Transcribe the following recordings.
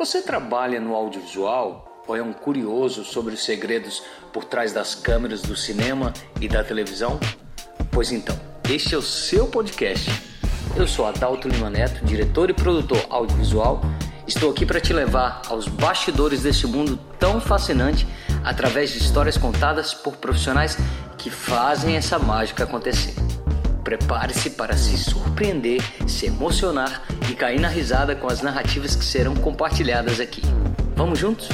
Você trabalha no audiovisual ou é um curioso sobre os segredos por trás das câmeras do cinema e da televisão? Pois então, este é o seu podcast. Eu sou Adalto Lima Neto, diretor e produtor audiovisual. Estou aqui para te levar aos bastidores desse mundo tão fascinante através de histórias contadas por profissionais que fazem essa mágica acontecer. Prepare-se para se surpreender, se emocionar e cair na risada com as narrativas que serão compartilhadas aqui. Vamos juntos?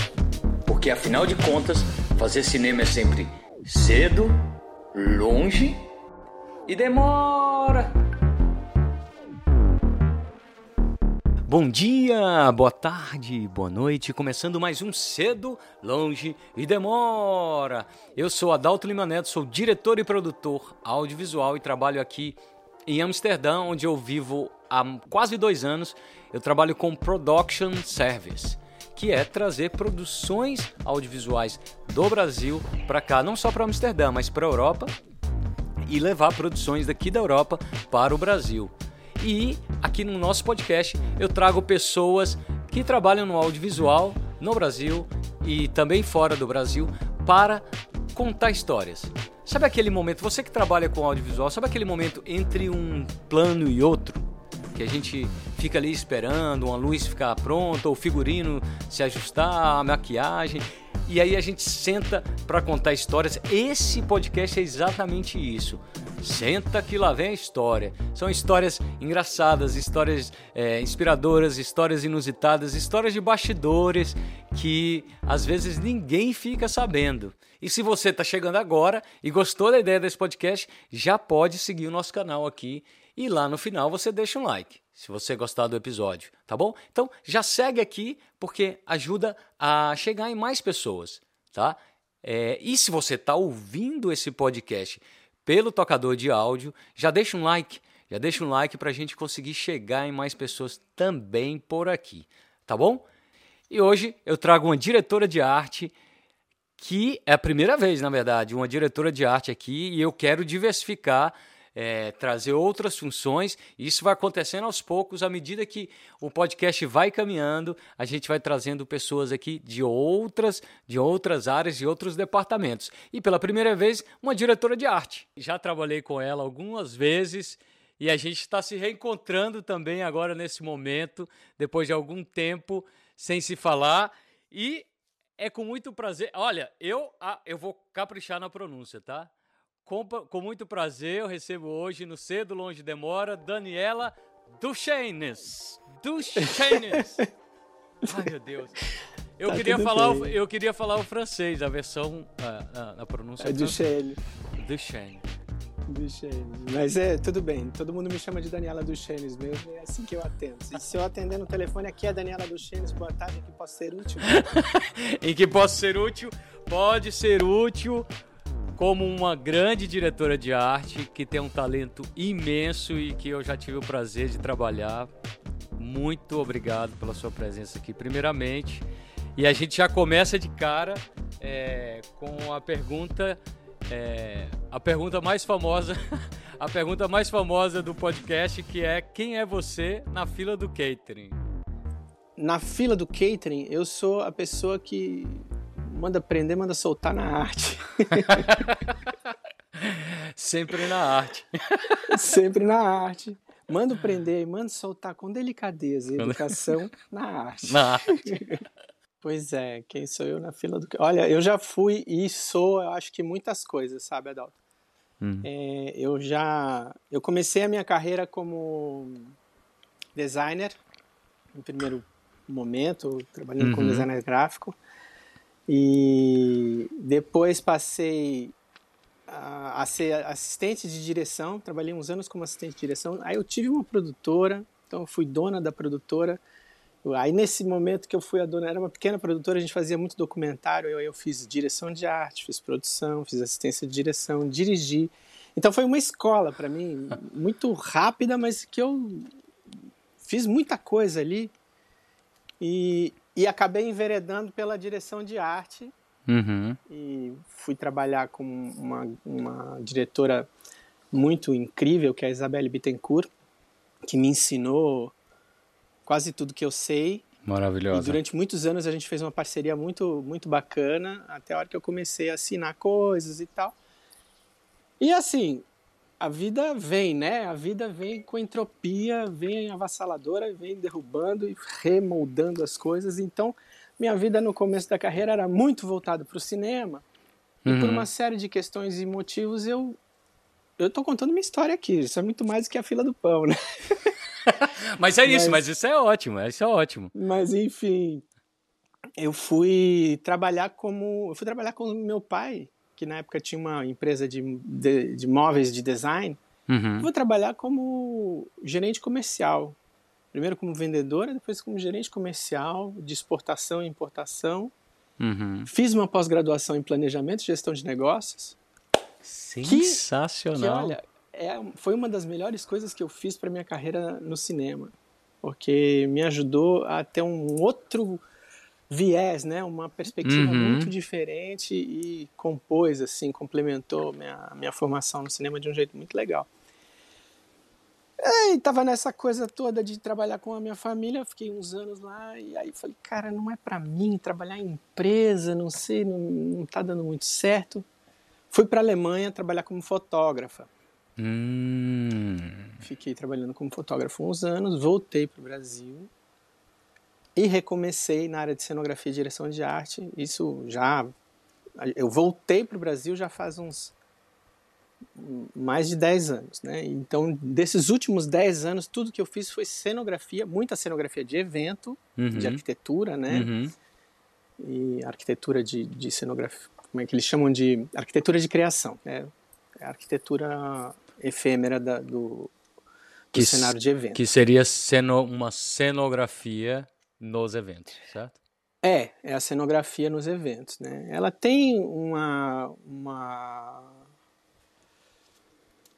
Porque afinal de contas, fazer cinema é sempre cedo, longe e demora. Bom dia, boa tarde, boa noite, começando mais um Cedo, Longe e Demora. Eu sou Adalto Lima Neto, sou diretor e produtor audiovisual e trabalho aqui em Amsterdã, onde eu vivo há quase dois anos. Eu trabalho com Production Service, que é trazer produções audiovisuais do Brasil para cá, não só para Amsterdã, mas para a Europa e levar produções daqui da Europa para o Brasil. E aqui no nosso podcast eu trago pessoas que trabalham no audiovisual no Brasil e também fora do Brasil para contar histórias. Sabe aquele momento, você que trabalha com audiovisual, sabe aquele momento entre um plano e outro? Que a gente fica ali esperando uma luz ficar pronta, o figurino se ajustar, a maquiagem e aí a gente senta para contar histórias. Esse podcast é exatamente isso. Senta que lá vem a história. São histórias engraçadas, histórias é, inspiradoras, histórias inusitadas, histórias de bastidores que às vezes ninguém fica sabendo. E se você está chegando agora e gostou da ideia desse podcast, já pode seguir o nosso canal aqui e lá no final você deixa um like se você gostar do episódio, tá bom? Então já segue aqui porque ajuda a chegar em mais pessoas, tá? É, e se você está ouvindo esse podcast pelo tocador de áudio, já deixa um like, já deixa um like para a gente conseguir chegar em mais pessoas também por aqui, tá bom? E hoje eu trago uma diretora de arte que é a primeira vez, na verdade, uma diretora de arte aqui e eu quero diversificar é, trazer outras funções. E isso vai acontecendo aos poucos, à medida que o podcast vai caminhando, a gente vai trazendo pessoas aqui de outras, de outras áreas, de outros departamentos. E pela primeira vez, uma diretora de arte. Já trabalhei com ela algumas vezes. E a gente está se reencontrando também agora nesse momento, depois de algum tempo sem se falar. E é com muito prazer. Olha, eu, ah, eu vou caprichar na pronúncia, tá? Com, com muito prazer, eu recebo hoje, no Cedo Longe Demora, Daniela Duchenes. Duchenes. Ai, meu Deus. Eu, tá queria falar o, eu queria falar o francês, a versão, a, a, a pronúncia. É Duchene. Duchene. Duchene. Mas é, tudo bem. Todo mundo me chama de Daniela Duchenes mesmo. É assim que eu atendo. E se eu atender no telefone aqui é Daniela Duchenes, boa tarde, em que posso ser útil? em que posso ser útil? Pode ser útil como uma grande diretora de arte que tem um talento imenso e que eu já tive o prazer de trabalhar. Muito obrigado pela sua presença aqui, primeiramente. E a gente já começa de cara é, com a pergunta, é, a pergunta mais famosa, a pergunta mais famosa do podcast, que é quem é você na fila do catering? Na fila do catering, eu sou a pessoa que manda prender, manda soltar na arte. Sempre na arte. Sempre na arte. Manda prender, manda soltar com delicadeza e educação na arte. Na arte. Pois é, quem sou eu na fila do. Olha, eu já fui e sou, eu acho que muitas coisas, sabe, Adalto? Hum. É, eu já. Eu comecei a minha carreira como designer, no primeiro momento, trabalhando uhum. como designer gráfico. E depois passei a, a, ser assistente de direção, trabalhei uns anos como assistente de direção. Aí eu tive uma produtora, então eu fui dona da produtora. Aí nesse momento que eu fui a dona, era uma pequena produtora, a gente fazia muito documentário, eu, eu fiz direção de arte, fiz produção, fiz assistência de direção, dirigi. Então foi uma escola para mim, muito rápida, mas que eu fiz muita coisa ali. E, e acabei enveredando pela direção de arte. Uhum. E fui trabalhar com uma, uma diretora muito incrível, que é a Isabelle Bittencourt, que me ensinou quase tudo que eu sei. Maravilhosa. E durante muitos anos a gente fez uma parceria muito, muito bacana, até a hora que eu comecei a assinar coisas e tal. E assim, a vida vem, né? A vida vem com entropia, vem avassaladora, vem derrubando e remoldando as coisas. Então, minha vida no começo da carreira era muito voltada para o cinema. Uhum. E por uhum. uma série de questões e motivos, eu eu tô contando minha história aqui. Isso é muito mais do que a fila do pão, né? mas é isso, mas, mas isso é ótimo, isso é ótimo. Mas enfim, eu fui trabalhar como. Eu fui trabalhar com meu pai, que na época tinha uma empresa de, de, de móveis de design. Uhum. Eu vou trabalhar como gerente comercial. Primeiro como vendedora, depois como gerente comercial de exportação e importação. Uhum. Fiz uma pós-graduação em planejamento e gestão de negócios. Sensacional. Que, que olha, é, foi uma das melhores coisas que eu fiz para minha carreira no cinema, porque me ajudou a ter um outro viés, né, uma perspectiva uhum. muito diferente e compôs assim, complementou minha minha formação no cinema de um jeito muito legal. E tava nessa coisa toda de trabalhar com a minha família, fiquei uns anos lá e aí falei, cara, não é para mim trabalhar em empresa, não sei, não, não tá dando muito certo. Fui para a Alemanha trabalhar como fotógrafa. Hum. Fiquei trabalhando como fotógrafo uns anos, voltei para o Brasil e recomecei na área de cenografia e direção de arte. Isso já. Eu voltei para o Brasil já faz uns mais de 10 anos, né? Então, desses últimos 10 anos, tudo que eu fiz foi cenografia, muita cenografia de evento, uhum. de arquitetura, né? Uhum. E arquitetura de, de cenografia, como é que eles chamam de arquitetura de criação, né? É a arquitetura efêmera da, do, do que, cenário de evento. Que seria ceno, uma cenografia nos eventos, certo? É, é a cenografia nos eventos, né? Ela tem uma, uma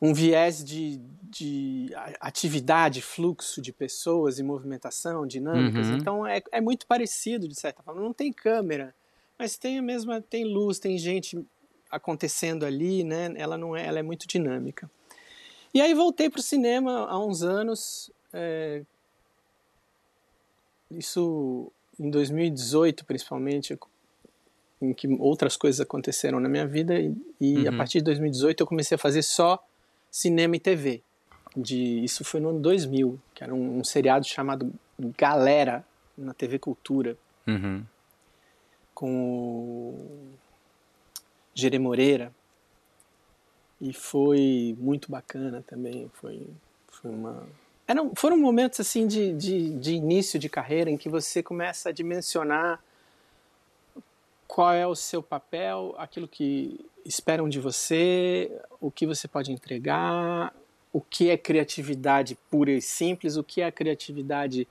um viés de, de atividade, fluxo de pessoas e movimentação, dinâmicas. Uhum. Então é, é muito parecido de certa forma. Não tem câmera, mas tem a mesma, tem luz, tem gente acontecendo ali, né? Ela não é, ela é muito dinâmica. E aí voltei para o cinema há uns anos, é, isso em 2018 principalmente, em que outras coisas aconteceram na minha vida e, e uhum. a partir de 2018 eu comecei a fazer só cinema e TV. De, isso foi no ano 2000, que era um, um seriado chamado Galera na TV Cultura. Uhum. Com o Jere Moreira, e foi muito bacana também. Foi, foi uma. Eram, foram momentos assim de, de, de início de carreira em que você começa a dimensionar qual é o seu papel, aquilo que esperam de você, o que você pode entregar, o que é criatividade pura e simples, o que é criatividade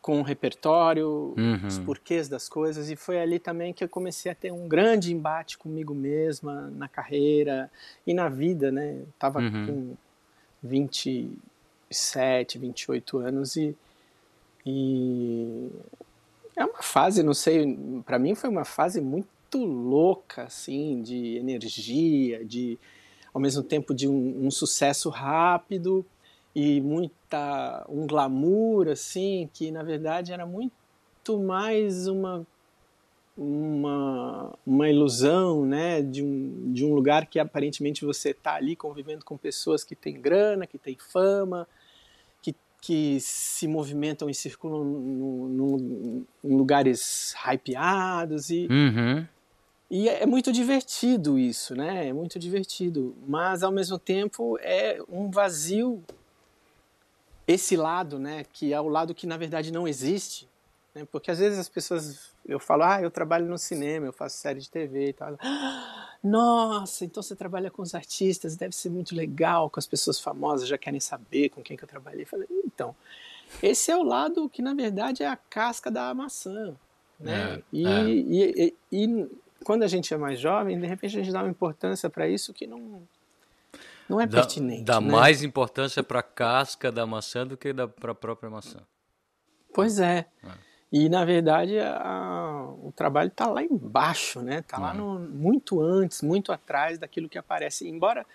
com o repertório, uhum. os porquês das coisas, e foi ali também que eu comecei a ter um grande embate comigo mesma na carreira e na vida, né? Eu tava uhum. com 27, 28 anos e, e é uma fase, não sei, para mim foi uma fase muito louca, assim, de energia, de ao mesmo tempo de um, um sucesso rápido e muita um glamour assim que na verdade era muito mais uma uma, uma ilusão né de um, de um lugar que aparentemente você está ali convivendo com pessoas que têm grana que têm fama que, se movimentam e circulam no, no, em lugares hypeados e uhum. E é, é muito divertido isso, né? É muito divertido. Mas, ao mesmo tempo, é um vazio esse lado, né, que é o lado que na verdade não existe, né, porque às vezes as pessoas, eu falo, ah, eu trabalho no cinema, eu faço série de TV e tal. Nossa, então você trabalha com os artistas, deve ser muito legal, com as pessoas famosas já querem saber com quem que eu trabalhei. Eu falei, então, esse é o lado que na verdade é a casca da maçã, né? É, e, é. E, e, e quando a gente é mais jovem, de repente a gente dá uma importância para isso que não não é dá, pertinente. Dá né? mais importância para a casca da maçã do que para a própria maçã. Pois é. é. E na verdade a, o trabalho está lá embaixo, né? Está lá no, muito antes, muito atrás daquilo que aparece. Embora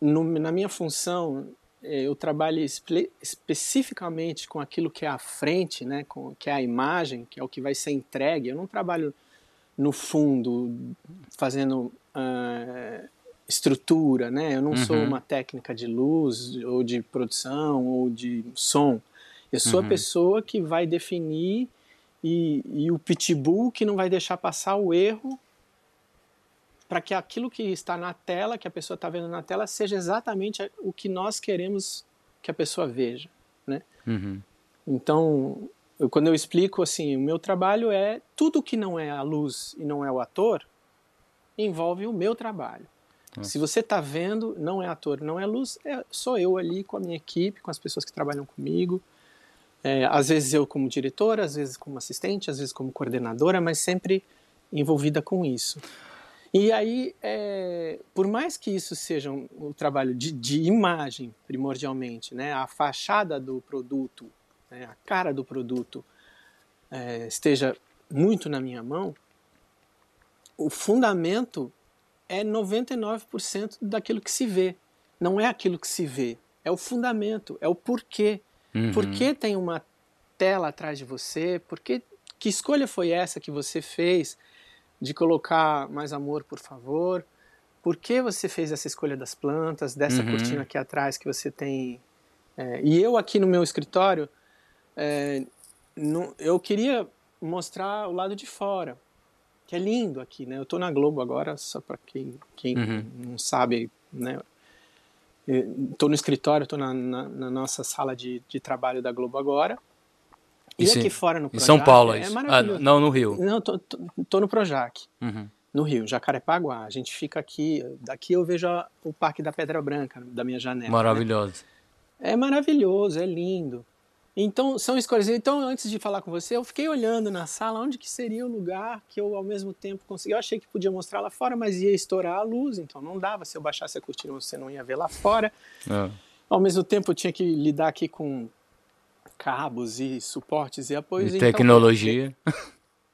no, na minha função é, eu trabalhe espe especificamente com aquilo que é a frente, né, com, que é a imagem, que é o que vai ser entregue. Eu não trabalho no fundo fazendo uh, estrutura, né? Eu não uhum. sou uma técnica de luz ou de produção ou de som. Eu sou uhum. a pessoa que vai definir e, e o pitbull que não vai deixar passar o erro para que aquilo que está na tela, que a pessoa está vendo na tela, seja exatamente o que nós queremos que a pessoa veja, né? Uhum. Então, eu, quando eu explico assim, o meu trabalho é tudo que não é a luz e não é o ator, envolve o meu trabalho. Nossa. Se você está vendo, não é ator, não é luz, é, sou eu ali com a minha equipe, com as pessoas que trabalham comigo. É, às vezes eu como diretora, às vezes como assistente, às vezes como coordenadora, mas sempre envolvida com isso. E aí, é, por mais que isso seja um, um trabalho de, de, imagem, primordialmente, né, a fachada do produto, né, a cara do produto é, esteja muito na minha mão, o fundamento é 99% daquilo que se vê. Não é aquilo que se vê, é o fundamento, é o porquê. Uhum. Por que tem uma tela atrás de você? Por que, que escolha foi essa que você fez de colocar mais amor, por favor? Por que você fez essa escolha das plantas, dessa uhum. cortina aqui atrás que você tem? É, e eu aqui no meu escritório, é, no, eu queria mostrar o lado de fora que é lindo aqui, né? Eu estou na Globo agora, só para quem, quem uhum. não sabe, né? Estou no escritório, estou na, na, na, nossa sala de, de trabalho da Globo agora. E, e aqui fora no Projac. Em São Paulo, é, é ah, não, no Rio. Não, tô, tô, tô no Projac. Uhum. No Rio, Jacarepaguá. A gente fica aqui, daqui eu vejo a, o Parque da Pedra Branca, da minha janela. Né? Maravilhoso. Né? É maravilhoso, é lindo. Então, são escolhas. Então, antes de falar com você, eu fiquei olhando na sala onde que seria o lugar que eu, ao mesmo tempo, conseguia. Eu achei que podia mostrar lá fora, mas ia estourar a luz, então não dava. Se eu baixasse a cortina, você não ia ver lá fora. É. Ao mesmo tempo, eu tinha que lidar aqui com cabos e suportes e apoios. E então, tecnologia.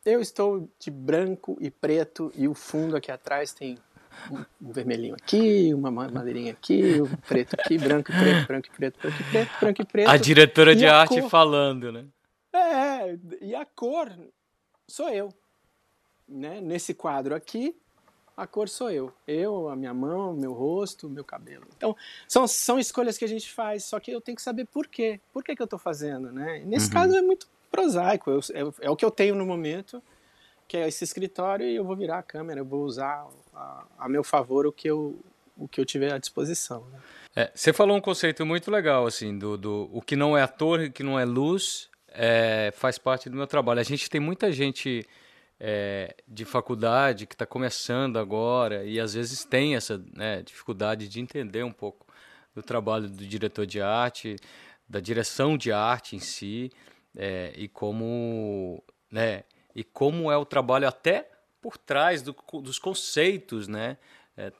Eu estou de branco e preto e o fundo aqui atrás tem um vermelhinho aqui, uma madeirinha aqui, um preto aqui, branco e preto, branco e preto, branco e preto, branco e preto. A diretora de a arte cor... falando, né? É, e a cor sou eu. Né? Nesse quadro aqui, a cor sou eu. Eu, a minha mão, meu rosto, meu cabelo. Então, são, são escolhas que a gente faz, só que eu tenho que saber por quê. Por que, que eu estou fazendo, né? nesse uhum. caso é muito prosaico, eu, é, é o que eu tenho no momento que é esse escritório e eu vou virar a câmera, eu vou usar a, a meu favor o que eu, o que eu tiver à disposição. Né? É, você falou um conceito muito legal, assim, do, do o que não é ator, o que não é luz, é, faz parte do meu trabalho. A gente tem muita gente é, de faculdade que está começando agora e às vezes tem essa né, dificuldade de entender um pouco do trabalho do diretor de arte, da direção de arte em si, é, e como né, e como é o trabalho até por trás do, dos conceitos, né? É,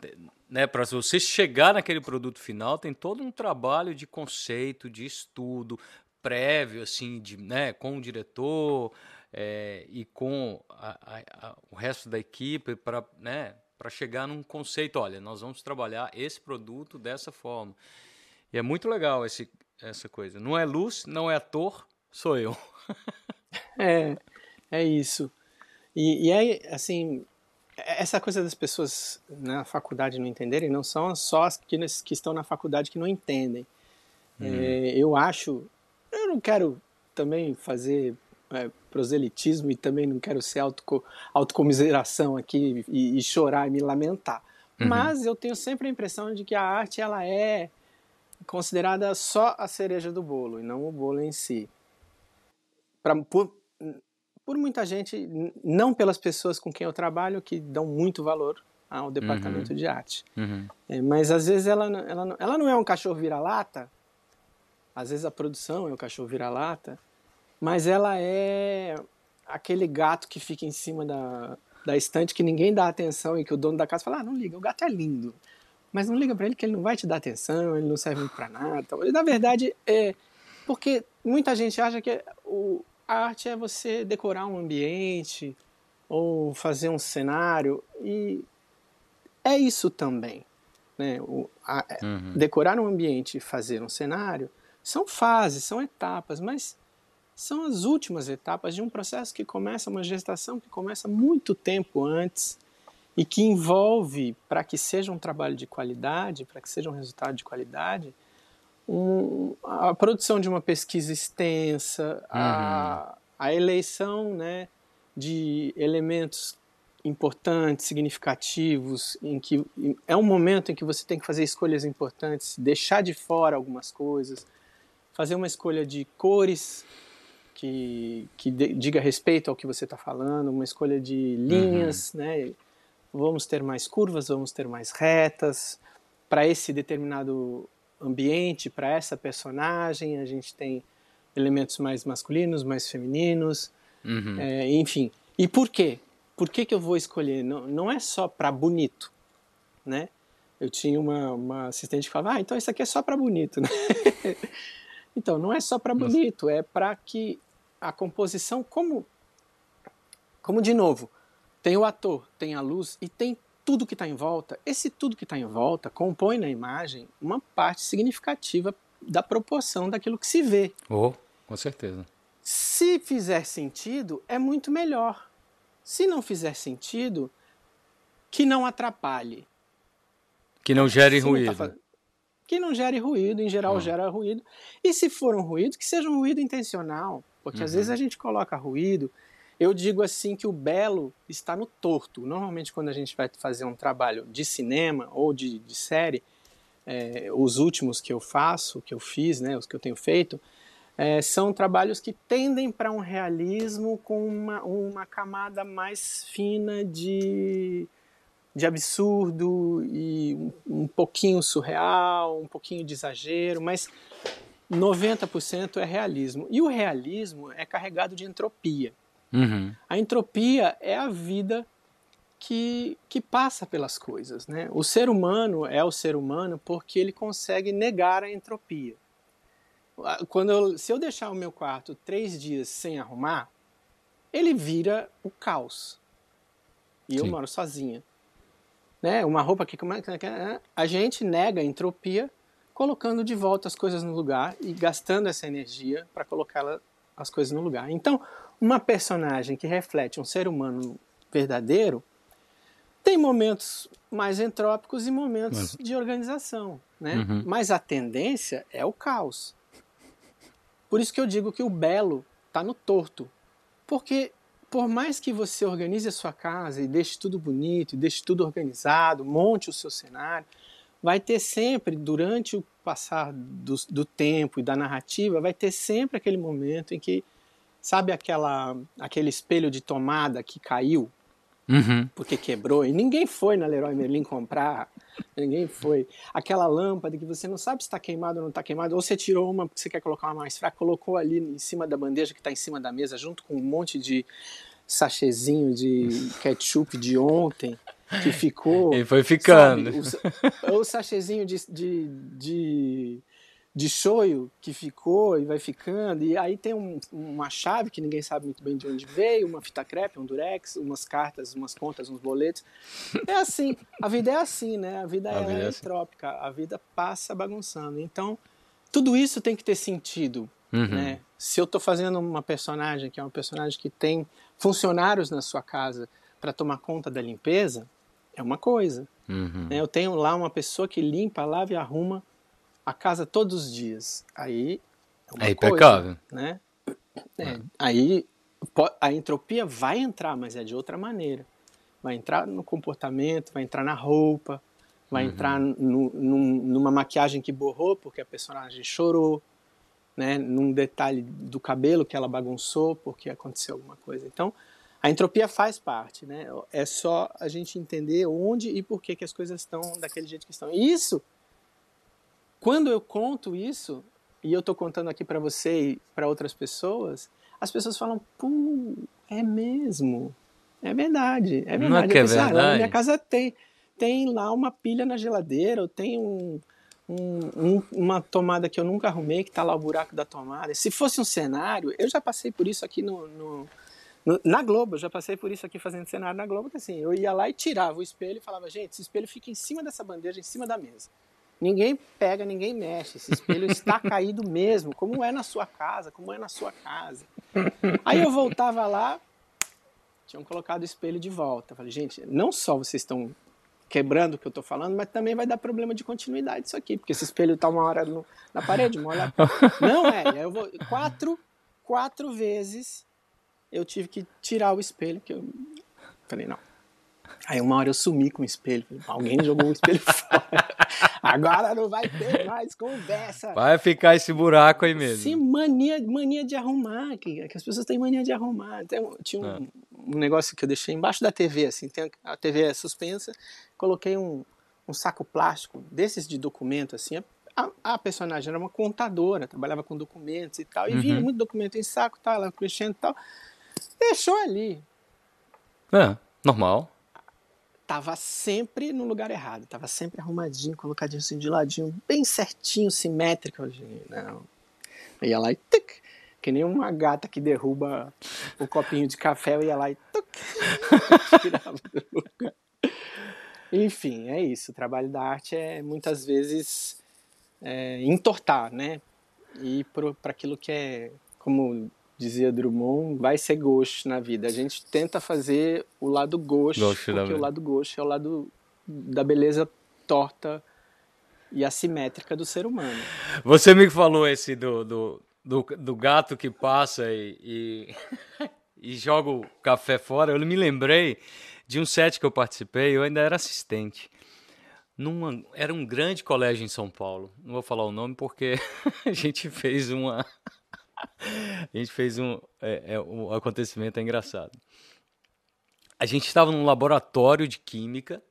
né, para você chegar naquele produto final, tem todo um trabalho de conceito, de estudo prévio, assim, de, né, com o diretor é, e com a, a, a, o resto da equipe para né, chegar num conceito. Olha, nós vamos trabalhar esse produto dessa forma. E é muito legal esse, essa coisa. Não é luz, não é ator, sou eu. é. É isso. E, e é assim, essa coisa das pessoas na faculdade não entenderem não são só as que, que estão na faculdade que não entendem. Uhum. É, eu acho, eu não quero também fazer é, proselitismo e também não quero ser auto, autocomiseração aqui e, e, chorar e me lamentar. Uhum. Mas eu tenho sempre a impressão de que a arte ela é considerada só a cereja do bolo e não o bolo em si. Pra, por, por muita gente, não pelas pessoas com quem eu trabalho, que dão muito valor ao departamento uhum. de arte. Uhum. É, mas às vezes ela, ela, ela não é um cachorro vira-lata, às vezes a produção é um cachorro vira-lata, mas ela é aquele gato que fica em cima da, da estante que ninguém dá atenção e que o dono da casa fala: ah, não liga, o gato é lindo. Mas não liga para ele que ele não vai te dar atenção, ele não serve para nada. E, na verdade, é porque muita gente acha que o, a arte é você decorar um ambiente ou fazer um cenário e é isso também. né? O, a, é, uhum. Decorar um ambiente e fazer um cenário são fases, são etapas, mas são as últimas etapas de um processo que começa, uma gestação que começa muito tempo antes e que envolve, para que seja um trabalho de qualidade, para que seja um resultado de qualidade, um, a produção de uma pesquisa extensa, uhum. a, a eleição né, de elementos importantes, significativos, em que é um momento em que você tem que fazer escolhas importantes, deixar de fora algumas coisas, fazer uma escolha de cores que, que de, diga respeito ao que você está falando, uma escolha de linhas, uhum. né? Vamos ter mais curvas, vamos ter mais retas. Para esse determinado ambiente, para essa personagem, a gente tem elementos mais masculinos, mais femininos, uhum. é, enfim. E por quê? Por que, que eu vou escolher? Não, não é só para bonito, né? Eu tinha uma, uma assistente que falava, ah, então isso aqui é só para bonito, né? então, não é só para bonito, é para que a composição, como, como de novo, tem o ator, tem a luz e tem tudo que está em volta. Esse tudo que está em volta compõe na imagem uma parte significativa da proporção daquilo que se vê. Oh, com certeza. Se fizer sentido, é muito melhor. Se não fizer sentido, que não atrapalhe. Que não gere se ruído. Não tá que não gere ruído, em geral oh. gera ruído. E se for um ruído, que seja um ruído intencional. Porque uhum. às vezes a gente coloca ruído. Eu digo assim que o belo está no torto. Normalmente, quando a gente vai fazer um trabalho de cinema ou de, de série, é, os últimos que eu faço, que eu fiz, né, os que eu tenho feito, é, são trabalhos que tendem para um realismo com uma, uma camada mais fina de, de absurdo e um, um pouquinho surreal, um pouquinho de exagero, mas 90% é realismo. E o realismo é carregado de entropia. Uhum. A entropia é a vida que, que passa pelas coisas. Né? O ser humano é o ser humano porque ele consegue negar a entropia. Quando eu, se eu deixar o meu quarto três dias sem arrumar, ele vira o caos. E Sim. eu moro sozinha. Né? Uma roupa que a gente nega a entropia colocando de volta as coisas no lugar e gastando essa energia para colocar as coisas no lugar. Então, uma personagem que reflete um ser humano verdadeiro tem momentos mais entrópicos e momentos de organização, né? Uhum. Mas a tendência é o caos. Por isso que eu digo que o belo está no torto. Porque por mais que você organize a sua casa e deixe tudo bonito, e deixe tudo organizado, monte o seu cenário, vai ter sempre, durante o passar do, do, tempo e da narrativa, vai ter sempre aquele momento em que, sabe aquela, aquele espelho de tomada que caiu, uhum. porque quebrou, e ninguém foi na Leroy Merlin comprar, ninguém foi. Aquela lâmpada que você não sabe se está queimada ou não está queimada, ou você tirou uma porque você quer colocar uma mais fraca, colocou ali em cima da bandeja que está em cima da mesa, junto com um monte de sachezinho de ketchup de ontem que ficou. E foi ficando. Sabe, o, o sachezinho de, de, de, de shoyu que ficou e vai ficando. E aí tem um, uma chave que ninguém sabe muito bem de onde veio, uma fita crepe, um durex, umas cartas, umas contas, uns boletos. É assim, a vida é assim, né? A vida, a é, é entrópica, a vida passa bagunçando. Então, tudo isso tem que ter sentido. Uhum. Né? Se eu estou fazendo uma personagem que é uma personagem que tem funcionários na sua casa para tomar conta da limpeza, é uma coisa. Uhum. Né? Eu tenho lá uma pessoa que limpa, lava e arruma a casa todos os dias. Aí é, é impecável. Né? É, aí a entropia vai entrar, mas é de outra maneira. Vai entrar no comportamento, vai entrar na roupa, vai uhum. entrar no, num, numa maquiagem que borrou porque a personagem chorou, né? num detalhe do cabelo que ela bagunçou porque aconteceu alguma coisa. Então, a entropia faz parte, né? É só a gente entender onde e por que, que as coisas estão daquele jeito que estão. E isso, quando eu conto isso, e eu estou contando aqui para você e para outras pessoas, as pessoas falam, pô, é mesmo. É verdade, é verdade. Não é que é penso, verdade. Ah, na minha casa tem, tem lá uma pilha na geladeira, ou tem um, um, um, uma tomada que eu nunca arrumei, que está lá o buraco da tomada. Se fosse um cenário, eu já passei por isso aqui no, no na Globo, eu já passei por isso aqui fazendo cenário na Globo, que assim, eu ia lá e tirava o espelho e falava, gente, esse espelho fica em cima dessa bandeja, em cima da mesa. Ninguém pega, ninguém mexe. Esse espelho está caído mesmo, como é na sua casa, como é na sua casa. Aí eu voltava lá, tinham colocado o espelho de volta. falei, gente, não só vocês estão quebrando o que eu estou falando, mas também vai dar problema de continuidade isso aqui, porque esse espelho está uma hora no, na parede, uma hora... Não é, eu vou... Quatro, quatro vezes eu tive que tirar o espelho, que eu falei, não. Aí uma hora eu sumi com o espelho, alguém jogou o espelho fora. Agora não vai ter mais conversa. Vai ficar esse buraco aí mesmo. Sim, mania, mania de arrumar, que, que as pessoas têm mania de arrumar. Tem, tinha um, é. um, negócio que eu deixei embaixo da TV, assim, tem, a TV é suspensa, coloquei um, um saco plástico desses de documento, assim, a, a, personagem era uma contadora, trabalhava com documentos e tal, e uhum. via muito documento em saco, tal, ela mexendo e tal. Deixou ali. É, normal tava sempre no lugar errado, tava sempre arrumadinho, colocadinho assim de ladinho, bem certinho, simétrico. Não. Eu ia lá e tuc, que nem uma gata que derruba o copinho de café, eu ia lá e tuc, tirava do lugar. Enfim, é isso. O trabalho da arte é muitas vezes é, entortar, né? E para aquilo que é, como dizia Drummond, vai ser gauche na vida. A gente tenta fazer o lado gauche porque o lado gauche é o lado da beleza torta e assimétrica do ser humano. Você me falou esse do, do, do, do gato que passa e, e, e, joga o café fora. Eu me lembrei de um set que eu participei, eu ainda era assistente. Numa, era um grande colégio em São Paulo. Não vou falar o nome porque a gente fez uma a gente fez um, é, é, um acontecimento é engraçado. A gente estava num laboratório de química,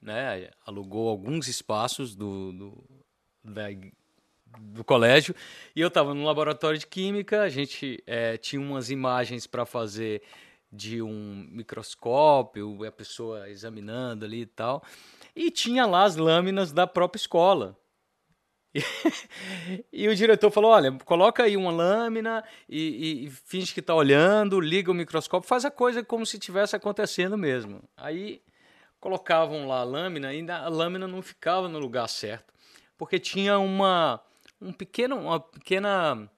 né? Alugou alguns espaços do, do, da, do colégio e eu estava no laboratório de química. A gente é, tinha umas imagens para fazer de um microscópio, a pessoa examinando ali e tal. E tinha lá as lâminas da própria escola. E, o diretor falou: olha, coloca aí uma lâmina e, e, finge que está olhando, liga o microscópio, faz a coisa como se estivesse acontecendo mesmo. Aí colocavam lá a lâmina e a lâmina não ficava no lugar certo, porque tinha uma, um pequeno, uma pequena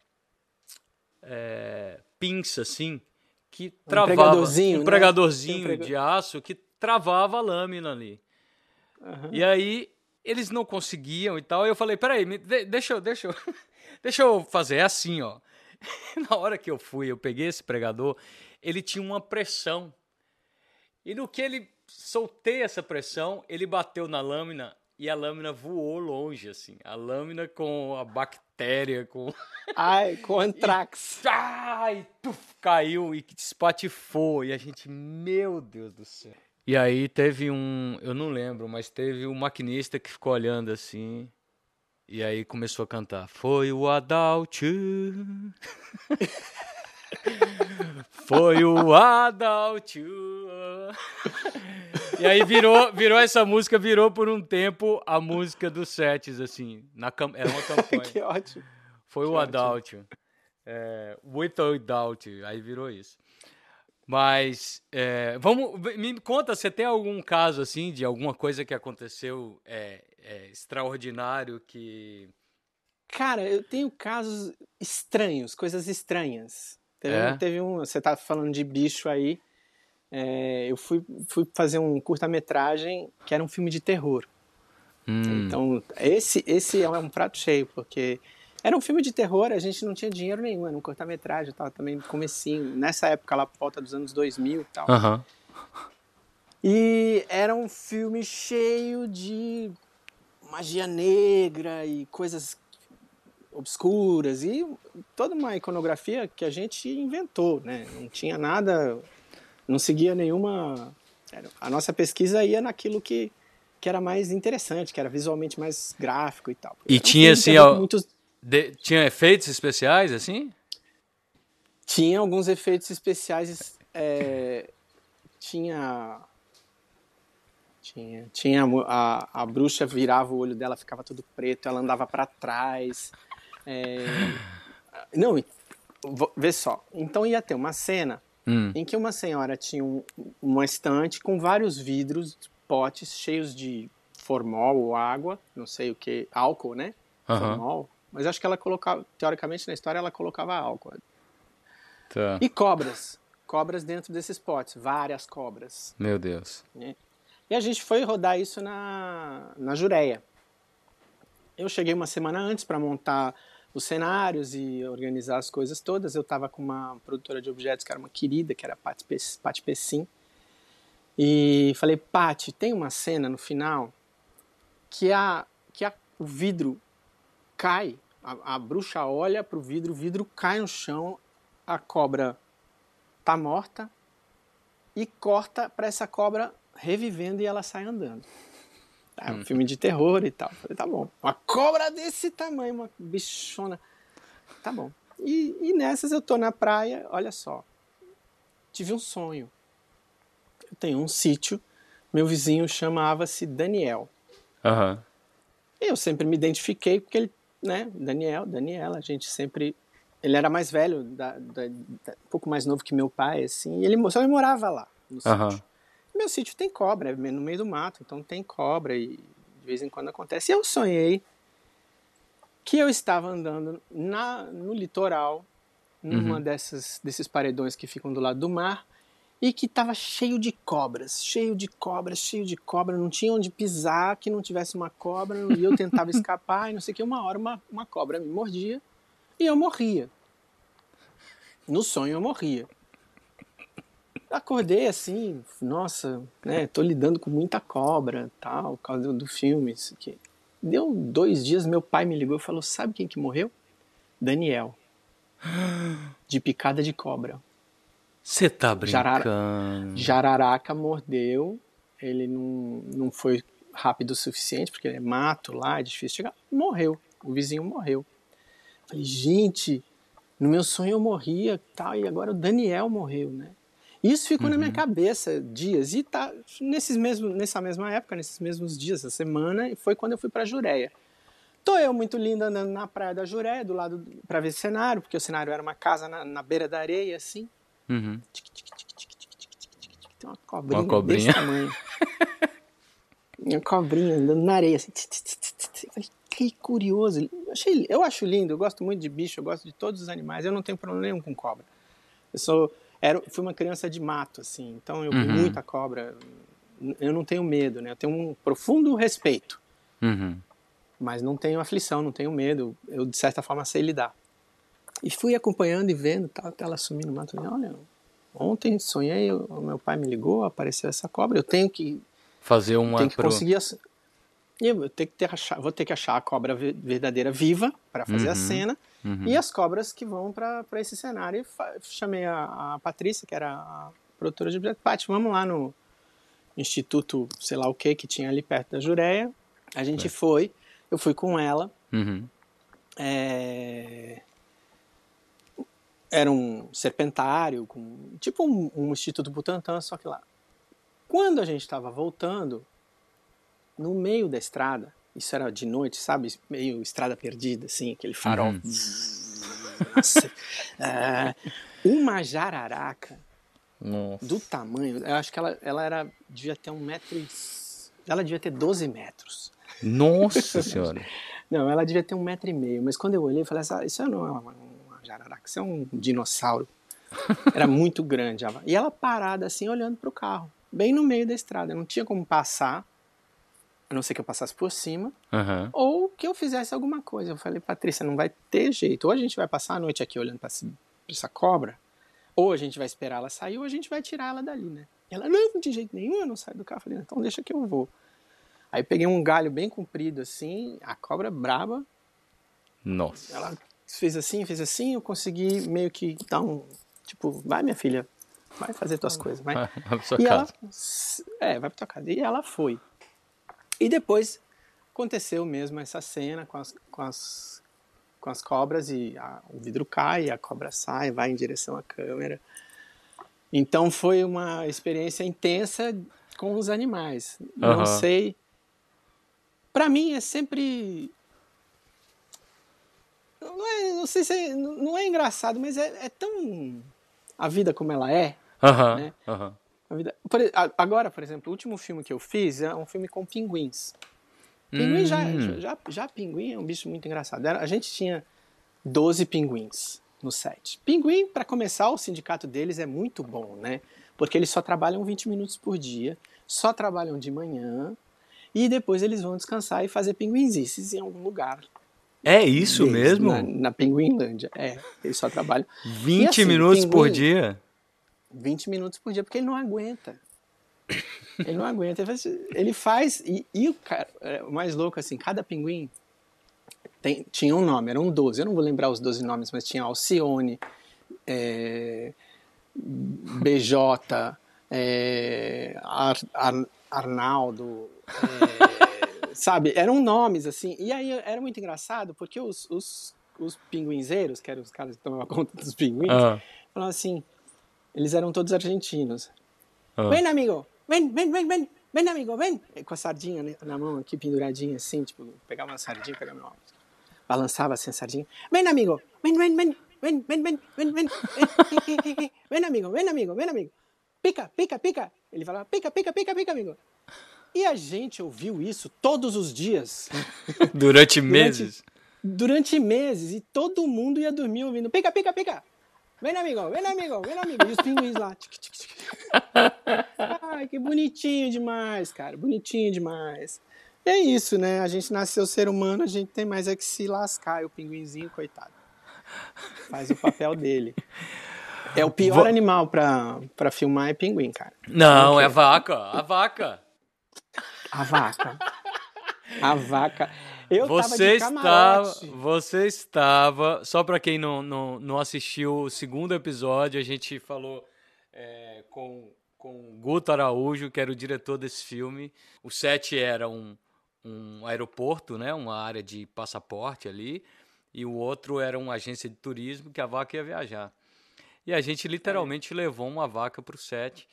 é, pinça assim que travava um pregadorzinho, um pregadorzinho né? de aço que travava a lâmina ali. Uhum. E aí eles não conseguiam e tal. Eu falei, peraí, me, deixa eu, deixa eu, deixa eu fazer é assim, ó. Na hora que eu fui, eu peguei esse pregador, ele tinha uma pressão. E no que ele soltei essa pressão, ele bateu na lâmina e a lâmina voou longe, assim. A lâmina com a bactéria, com. Ai, com antrax. e, ai, tuf, caiu e espatifou. E a gente, meu Deus do céu. E aí teve um, eu não lembro, mas teve um maquinista que ficou olhando assim. E aí começou a cantar. Foi o Adalto. Foi o Adalto. e aí virou, virou essa música, virou por um tempo a música dos sets, assim. Na, era uma campanha. que ótimo. Foi que o Adalto. É, Without Doubt. Aí virou isso. Mas é, vamos, me conta, você tem algum caso assim de alguma coisa que aconteceu é, é, extraordinário que. Cara, eu tenho casos estranhos, coisas estranhas. Teve, é? teve um, você tá falando de bicho aí. É, eu fui, fui fazer um curta-metragem que era um filme de terror. Hum. Então, esse, esse é um prato cheio, porque era um filme de terror, a gente não tinha dinheiro nenhum, era um corta-metragem, tava também no comecinho, nessa época lá por volta dos anos 2000 e tal. Uhum. E era um filme cheio de magia negra e coisas obscuras e toda uma iconografia que a gente inventou, né? Não tinha nada, não seguia nenhuma... A nossa pesquisa ia naquilo que, que era mais interessante, que era visualmente mais gráfico e tal. E tinha assim... Ó... Muitos de, tinha efeitos especiais, assim? Tinha alguns efeitos especiais. É, tinha. Tinha. Tinha a, a bruxa virava o olho dela, ficava tudo preto, ela andava para trás. É, não, vê só. Então ia ter uma cena hum. em que uma senhora tinha um, uma estante com vários vidros, potes cheios de formol ou água, não sei o que, álcool, né? Aham. Formol. Mas acho que ela colocava, teoricamente na história, ela colocava álcool. Tá. E cobras. Cobras dentro desses potes, várias cobras. Meu Deus. E a gente foi rodar isso na, na Jureia. Eu cheguei uma semana antes para montar os cenários e organizar as coisas todas. Eu estava com uma produtora de objetos que era uma querida, que era a Pati Pe- Pati Pessim. E falei, Pati, tem uma cena no final que, a, que a, o vidro cai, a, a bruxa olha pro vidro, o vidro cai no chão, a cobra tá morta e corta para essa cobra revivendo e ela sai andando. É um filme de terror e tal. Falei, tá bom. Uma cobra desse tamanho, uma bichona. Tá bom. E, e nessas eu tô na praia, olha só. Tive um sonho. Eu tenho um sítio, meu vizinho chamava-se Daniel. Aham. Eu sempre me identifiquei porque ele, né, Daniel, Daniela, a gente sempre. Ele era mais velho, da, da- da- um pouco mais novo que meu pai, assim, e ele só morava lá, no Aham. sítio. Meu sítio tem cobra, é no meio do mato, então tem cobra e de vez em quando acontece. E eu sonhei que eu estava andando na, no litoral, numa dessas, desses paredões que ficam do lado do mar, e que estava cheio de cobras, cheio de cobras, cheio de cobra, não tinha onde pisar que não tivesse uma cobra, e eu tentava escapar, e não sei o que, uma hora uma, uma cobra me mordia, e eu morria. No sonho eu morria. Acordei assim, nossa, né, tô lidando com muita cobra, tal, por causa do, do filme, isso aqui. Deu dois dias, meu pai me ligou e falou, sabe quem que morreu? Daniel. De picada de cobra. Você tá Jarara- brincando. Jararaca mordeu, ele não, não foi rápido o suficiente, porque é mato lá, é difícil chegar. Morreu, o vizinho morreu. Falei, gente, no meu sonho eu morria tal, e agora o Daniel morreu, né? Isso ficou na minha cabeça dias, e tá nesses mesmos, nessa mesma época, nesses mesmos dias, essa semana, e foi quando eu fui pra Jureia. Tô eu muito linda andando na praia da Jureia, do lado para ver cenário, porque o cenário era uma casa na, na beira da areia, assim. Uhum. Tem uma cobrinha, Uma cobrinha. desse tamanho. uma cobrinha andando na areia, assim. falei, que curioso. Eu, achei, eu acho lindo, eu gosto muito de bicho, eu gosto de todos os animais. Eu não tenho problema nenhum com cobra. Eu sou, era, fui uma criança de mato, assim, então eu vi Uhum. muita cobra. Eu não tenho medo, né? Eu tenho um profundo respeito, Uhum. mas não tenho aflição, não tenho medo. Eu, de certa forma, sei lidar. E fui acompanhando e vendo, tal, até ela sumir no mato. Olha, ontem sonhei, o meu pai me ligou, apareceu essa cobra. Eu tenho que, Fazer uma. tenho que pro- conseguir. E Eu tenho que ter, vou ter que achar a cobra ve- verdadeira viva para fazer a Uhum. cena Uhum. e as cobras que vão para esse cenário. E chamei a, a Patrícia, que era a produtora de objeto. Paty, vamos lá no instituto, sei lá o que, que tinha ali perto da Jureia. A gente É. foi, eu fui com ela. Uhum. É, Era um serpentário, com... tipo um, um Instituto Butantan, só que lá. Quando a gente estava voltando, no meio da estrada, isso era de noite, sabe? Meio estrada perdida, assim, aquele farol. Uhum. Nossa. É, uma jararaca Nossa. do tamanho, eu acho que ela, ela era, devia ter um metro e... Ela devia ter 12 metros. Nossa senhora. Não, ela devia ter um metro e meio, mas quando eu olhei, eu falei, "Essa- isso não é uma, jararaca, isso é um dinossauro. Era muito grande. E ela parada assim, olhando para o carro, bem no meio da estrada. Não tinha como passar, a não ser que eu passasse por cima, Aham. ou que eu fizesse alguma coisa. Eu falei, Patrícia, não vai ter jeito. Ou a gente vai passar a noite aqui olhando para essa cobra, ou a gente vai esperar ela sair, ou a gente vai tirar ela dali, né? E ela, não, de jeito nenhum, eu não saio do carro. Eu falei, então deixa que eu vou. Aí peguei um galho bem comprido assim, a cobra braba, Nossa. ela fez assim, fez assim, eu consegui meio que dar um, tipo, vai minha filha, vai fazer tuas coisas, vai. Vai pra sua E ela, casa. é, vai pra tua casa. E ela foi. E depois aconteceu mesmo essa cena com as, com as, com as cobras e a- o vidro cai, a cobra sai, vai em direção à câmera. Então foi uma experiência intensa com os animais. Não Aham. sei. Pra mim é sempre. Não, é, não sei se é, não é engraçado, mas é, é tão a vida como ela é. Aham, né? aham. A vida- por agora, por exemplo, o último filme que eu fiz é um filme com pinguins. Pinguim já, Hum. já, já pinguim é um bicho muito engraçado. A gente tinha 12 pinguins no set. Pinguim, para começar, o sindicato deles é muito bom, né? Porque eles só trabalham 20 minutos por dia, só trabalham de manhã e depois eles vão descansar e fazer pinguinzices em algum lugar. É isso deles, mesmo? Na, na Pinguinlândia. É, eles só trabalham 20 E assim, minutos por pinguim- dia? 20 minutos por dia, porque ele não aguenta. Ele não aguenta. Ele faz, ele faz e, e o, cara, é, o mais louco, assim, cada pinguim tem- tinha um nome, eram 12. Eu não vou lembrar os 12 nomes, mas tinha Alcione, é, BJ, é, Ar- Ar- Arnaldo, é, sabe? Eram nomes, assim. E aí era muito engraçado, porque os, os, os pinguinzeiros, que eram os caras que tomavam conta dos pinguins, falavam assim. Eles eram todos argentinos. Vem, amigo! Vem, vem, vem, vem! Vem, amigo, vem! Com a sardinha na mão aqui, penduradinha, assim, tipo, pegava uma sardinha, pegava uma... Balançava assim a sardinha. Vem, amigo! Vem, vem, vem! Vem, vem, vem, vem, vem! Vem, amigo, vem, amigo, vem, amigo! Pica, pica, pica! Ele falava, pica, pica, pica, pica, amigo! E a gente ouviu isso todos os dias, Durante meses. durante meses, e todo mundo ia dormir ouvindo, pica, pica, pica. Vem, amigo, vem, amigo, vem, amigo. E os pinguins lá. tic, tic, tic. Ai, que bonitinho demais, cara. Bonitinho demais. E é isso, né? A gente nasceu ser humano, a gente tem mais é que se lascar. E o pinguinzinho, coitado. Faz o papel dele. É o pior animal pra, pra filmar é pinguim, cara. Não, é a vaca. A vaca. A vaca. A vaca. Eu Você estava, você estava, só para quem não, não, não assistiu o segundo episódio, a gente falou é, com, com o Guto Araújo, que era o diretor desse filme. O set era um, um aeroporto, né, uma área de passaporte ali, e o outro era uma agência de turismo que a vaca ia viajar. E a gente literalmente levou uma vaca para o set.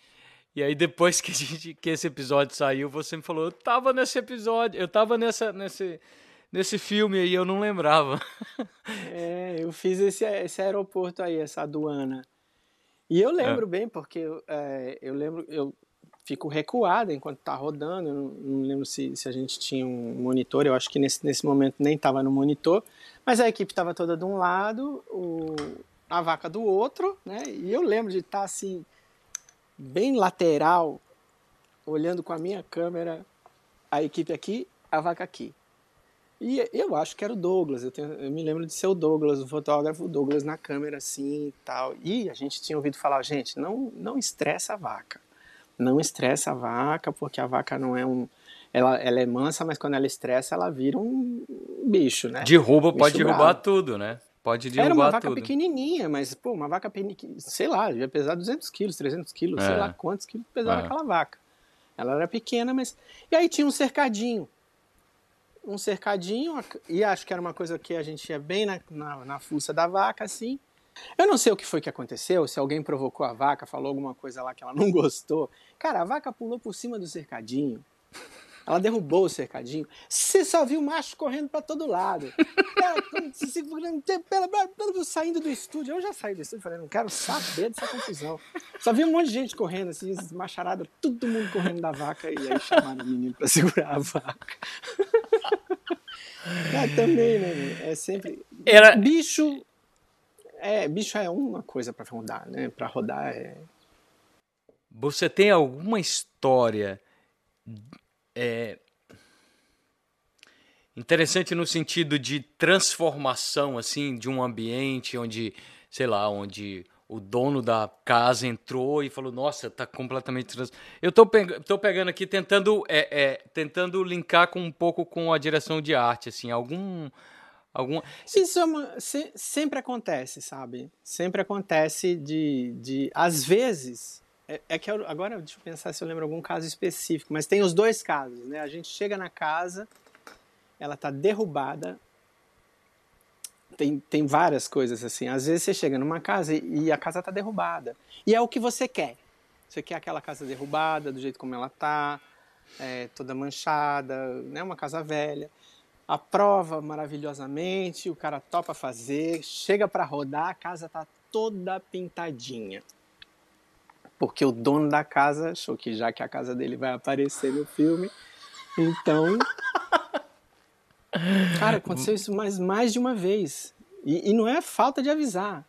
E aí depois que, a gente, que esse episódio saiu, você me falou, eu tava nesse episódio, eu tava nessa, nesse, nesse filme aí, eu não lembrava. É, eu fiz esse, esse aeroporto aí, essa aduana. E eu lembro bem, porque é, eu lembro, eu fico recuado enquanto tá rodando. Eu não, não lembro se, se a gente tinha um monitor, eu acho que nesse, nesse momento nem tava no monitor, mas a equipe tava toda de um lado, o, a vaca do outro, né? E eu lembro de estar assim, bem lateral, olhando com a minha câmera, a equipe aqui, a vaca aqui. E eu acho que era o Douglas, eu, tenho- eu me lembro de ser o Douglas, o fotógrafo, o Douglas na câmera assim e tal. E a gente tinha ouvido falar, gente, não, não estressa a vaca. Não estressa a vaca, porque a vaca não é um. Ela, ela é mansa, mas quando ela estressa, ela vira um bicho, né? Derruba, pode Bicho derrubar bravo. tudo, né? Pode Era uma derrubar vaca tudo. pequenininha, mas, pô, uma vaca pequenininha, sei lá, devia pesar 200 quilos, 300 quilos, sei É. lá quantos quilos pesava É. aquela vaca. Ela era pequena, mas... E aí tinha um cercadinho. Um cercadinho, e acho que era uma coisa que a gente ia bem na, na, na fuça da vaca, assim. Eu não sei o que foi que aconteceu, se alguém provocou a vaca, falou alguma coisa lá que ela não gostou. Cara, a vaca pulou por cima do cercadinho. Ela derrubou o cercadinho. Você só viu macho correndo pra todo lado. Ela, segurando, saindo do estúdio. Eu já saí do estúdio, falei, não quero saber dessa confusão. Só vi um monte de gente correndo, assim, macharada, todo mundo correndo da vaca. E aí chamaram o menino pra segurar a vaca. É, também, né? É sempre. Era- Bicho. É, bicho é uma coisa pra rodar, né? Pra rodar é. Você tem alguma história é, interessante no sentido de transformação assim de um ambiente onde, sei lá, onde o dono da casa entrou e falou, nossa, tá completamente trans... Eu tô, pe pegando aqui tentando é, é, tentando linkar com um pouco com a direção de arte, assim, algum algum Isso é uma- se- sempre acontece, sabe? Sempre acontece de, de às vezes. É, é que eu- agora deixa eu pensar se eu lembro algum caso específico, mas tem os dois casos, né? A gente chega na casa, ela tá derrubada. Tem, tem várias coisas assim. Às vezes você chega numa casa e, e a casa tá derrubada. E é o que você quer. Você quer aquela casa derrubada, do jeito como ela tá, é, toda manchada, né? Uma casa velha aprova maravilhosamente, o cara topa fazer, chega para rodar, a casa tá toda pintadinha. Porque o dono da casa achou que já que a casa dele vai aparecer no filme, então. Cara, aconteceu isso mais, mais de uma vez. E, e não é falta de avisar.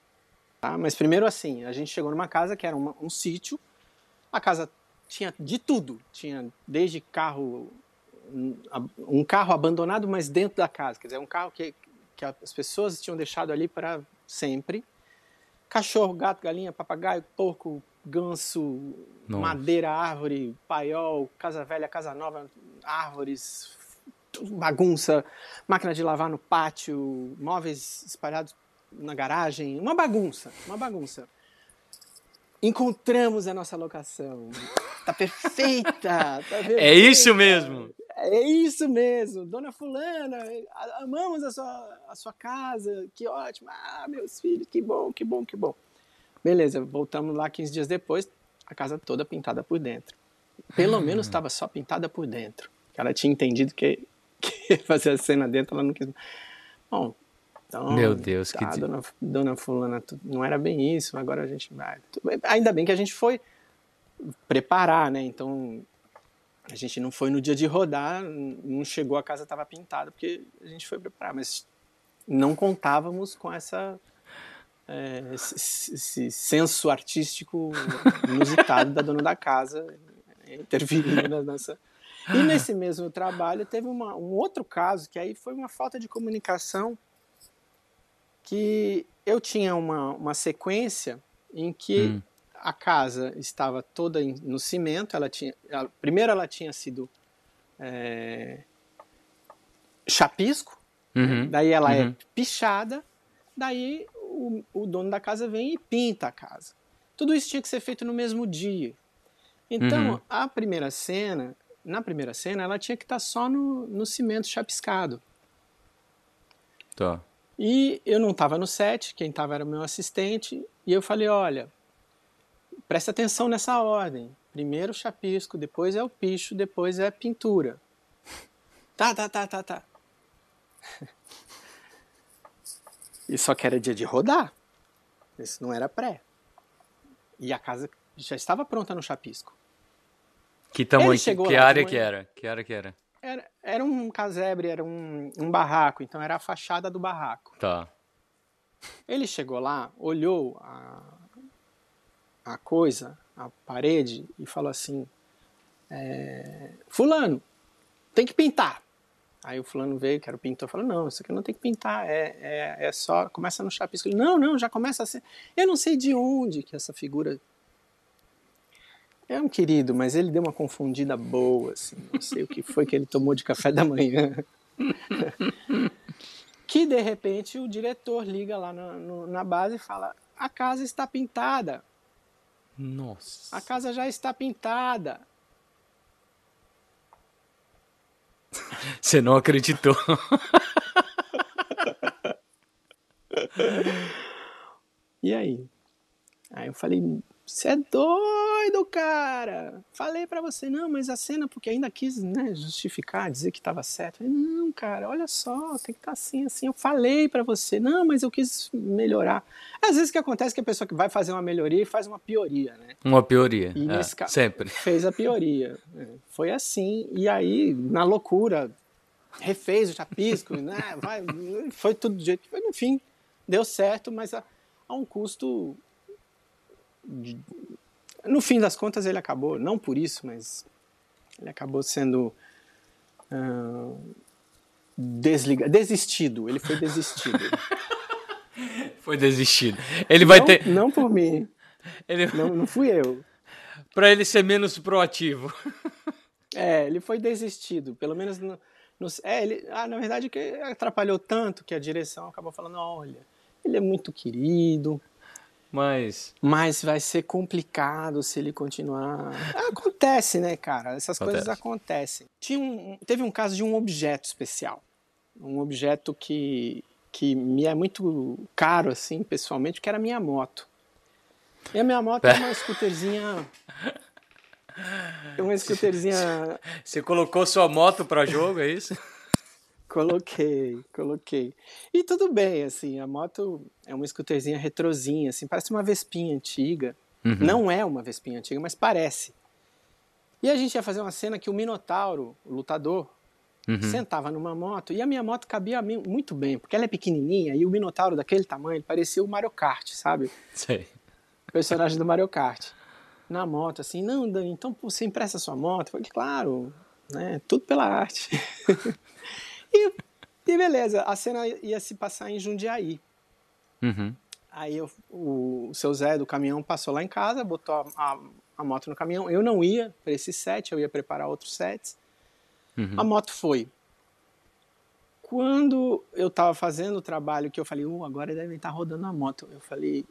Tá? Mas primeiro assim, a gente chegou numa casa que era uma, um sítio, a casa tinha de tudo. Tinha desde carro, um carro abandonado, mas dentro da casa. Quer dizer, um carro que, que as pessoas tinham deixado ali para sempre. Cachorro, gato, galinha, papagaio, porco, ganso, Nossa. madeira, árvore, paiol, casa velha, casa nova, árvores, bagunça, máquina de lavar no pátio, móveis espalhados na garagem, uma bagunça, uma bagunça. Encontramos a nossa locação. Tá perfeita! Tá perfeita. É isso mesmo! É isso mesmo, dona Fulana, amamos a sua, a sua casa, que ótimo, ah, meus filhos, que bom, que bom, que bom. Beleza, voltamos lá 15 dias depois, a casa toda pintada por dentro. Pelo hum. menos estava só pintada por dentro. Ela tinha entendido que, que fazer a cena dentro, ela não quis. Bom, então, Meu Deus, tá, que dona, dona Fulana, não era bem isso, agora a gente vai. Ainda bem que a gente foi preparar, né? Então, a gente não foi no dia de rodar, não chegou, a casa estava pintada, porque a gente foi preparar, mas não contávamos com essa é, esse, esse, senso artístico inusitado da dona da casa interferindo na nossa. E nesse mesmo trabalho teve uma, um outro caso que aí foi uma falta de comunicação que eu tinha uma, uma sequência em que hum a casa estava toda no cimento. Ela tinha, ela, primeiro ela tinha sido é, chapisco, uhum, daí ela é uhum. é pichada, daí o, o, dono da casa vem e pinta a casa. Tudo isso tinha que ser feito no mesmo dia. Então, uhum. a primeira cena, na primeira cena, ela tinha que estar só no, no cimento chapiscado. Tá. E eu não estava no set, quem estava era meu assistente, e eu falei, olha, Presta atenção nessa ordem. Primeiro chapisco, depois é o picho, depois é a pintura. Tá, tá, tá, tá, tá. E só que era dia de rodar. Isso não era pré. E a casa já estava pronta no chapisco. Que tamanho, que, que área que era? Que área que era? Era, era um casebre, era um, um barraco, então era a fachada do barraco. Tá. Ele chegou lá, olhou a, a coisa, a parede, e falou assim: é, Fulano, tem que pintar. Aí o fulano veio, que era o pintor, falou: Não, isso aqui não tem que pintar, é, é, é só. Começa no chapisco. Ele, não, não, já começa assim. Eu não sei de onde que essa figura. É um querido, mas ele deu uma confundida boa, assim. Não sei o que foi que ele tomou de café da manhã. que de repente o diretor liga lá na, no, na base e fala: A casa está pintada. Nossa. A casa já está pintada. Você não acreditou. e aí? Aí eu falei, você é doido, cara! Falei para você, não, mas a cena, porque ainda quis né, justificar, dizer que estava certo. Falei, não, cara, olha só, tem que estar tá assim, assim. Eu falei para você, não, mas eu quis melhorar. Às vezes o que acontece é que a pessoa que vai fazer uma melhoria e faz uma pioria, né? Uma pioria, e é, nesse caso, sempre. Fez a pioria. É, foi assim, e aí, na loucura, refez o chapisco, né? Vai, foi tudo do jeito que foi. Enfim, deu certo, mas a, a um custo no fim das contas ele acabou, não por isso, mas ele acabou sendo uh, desligado, desistido, ele foi desistido. foi desistido. Ele vai não, ter não por mim. Ele... Não, não fui eu. Para ele ser menos proativo. É, ele foi desistido, pelo menos no, no, é, ele, ah, na verdade que atrapalhou tanto que a direção acabou falando, olha, ele é muito querido, mas. Mas vai ser complicado se ele continuar. Acontece, né, cara? Essas Acontece. coisas acontecem. Tinha um, teve um caso de um objeto especial. Um objeto que, que me é muito caro, assim, pessoalmente, que era a minha moto. E a minha moto é uma scooterzinha. Uma scooterzinha. Você colocou sua moto para jogo, é isso? Coloquei, coloquei. E tudo bem, assim, a moto é uma scooterzinha retrozinha, assim, parece uma Vespinha antiga. Uhum. Não é uma Vespinha antiga, mas parece. E a gente ia fazer uma cena que o Minotauro, o lutador, uhum. sentava numa moto e a minha moto cabia muito bem, porque ela é pequenininha e o Minotauro daquele tamanho parecia o Mario Kart, sabe? Sei. O personagem do Mario Kart. Na moto, assim, não, Dani, então você empresta sua moto? Eu falei, claro, né? Tudo pela arte. e, e, beleza, a cena ia se passar em Jundiaí. Uhum. Aí eu, o, seu Zé do caminhão passou lá em casa, botou a, a, a moto no caminhão. Eu não ia para esse set, eu ia preparar outros sets. Uhum. A moto foi. Quando eu estava fazendo o trabalho que eu falei, uh, agora devem estar tá rodando a moto, eu falei,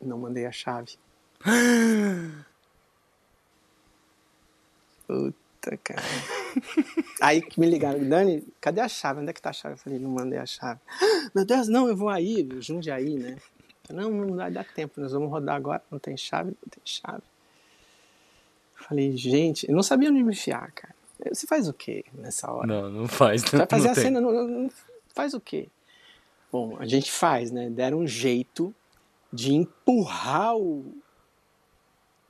não mandei a chave. Puta, cara. Aí que me ligaram, Dani, cadê a chave? Onde é que tá a chave? Eu falei, não mandei a chave. Meu Deus, não, eu vou aí, Jundiaí, né? Não, não vai dar tempo, nós vamos rodar agora, não tem chave, não tem chave. Eu falei, gente, eu não sabia onde me enfiar, cara. Você faz o quê nessa hora? Não, não faz. Não, vai fazer a tem. cena, não, não, faz o quê? Bom, a gente faz, né? Deram um jeito de empurrar o,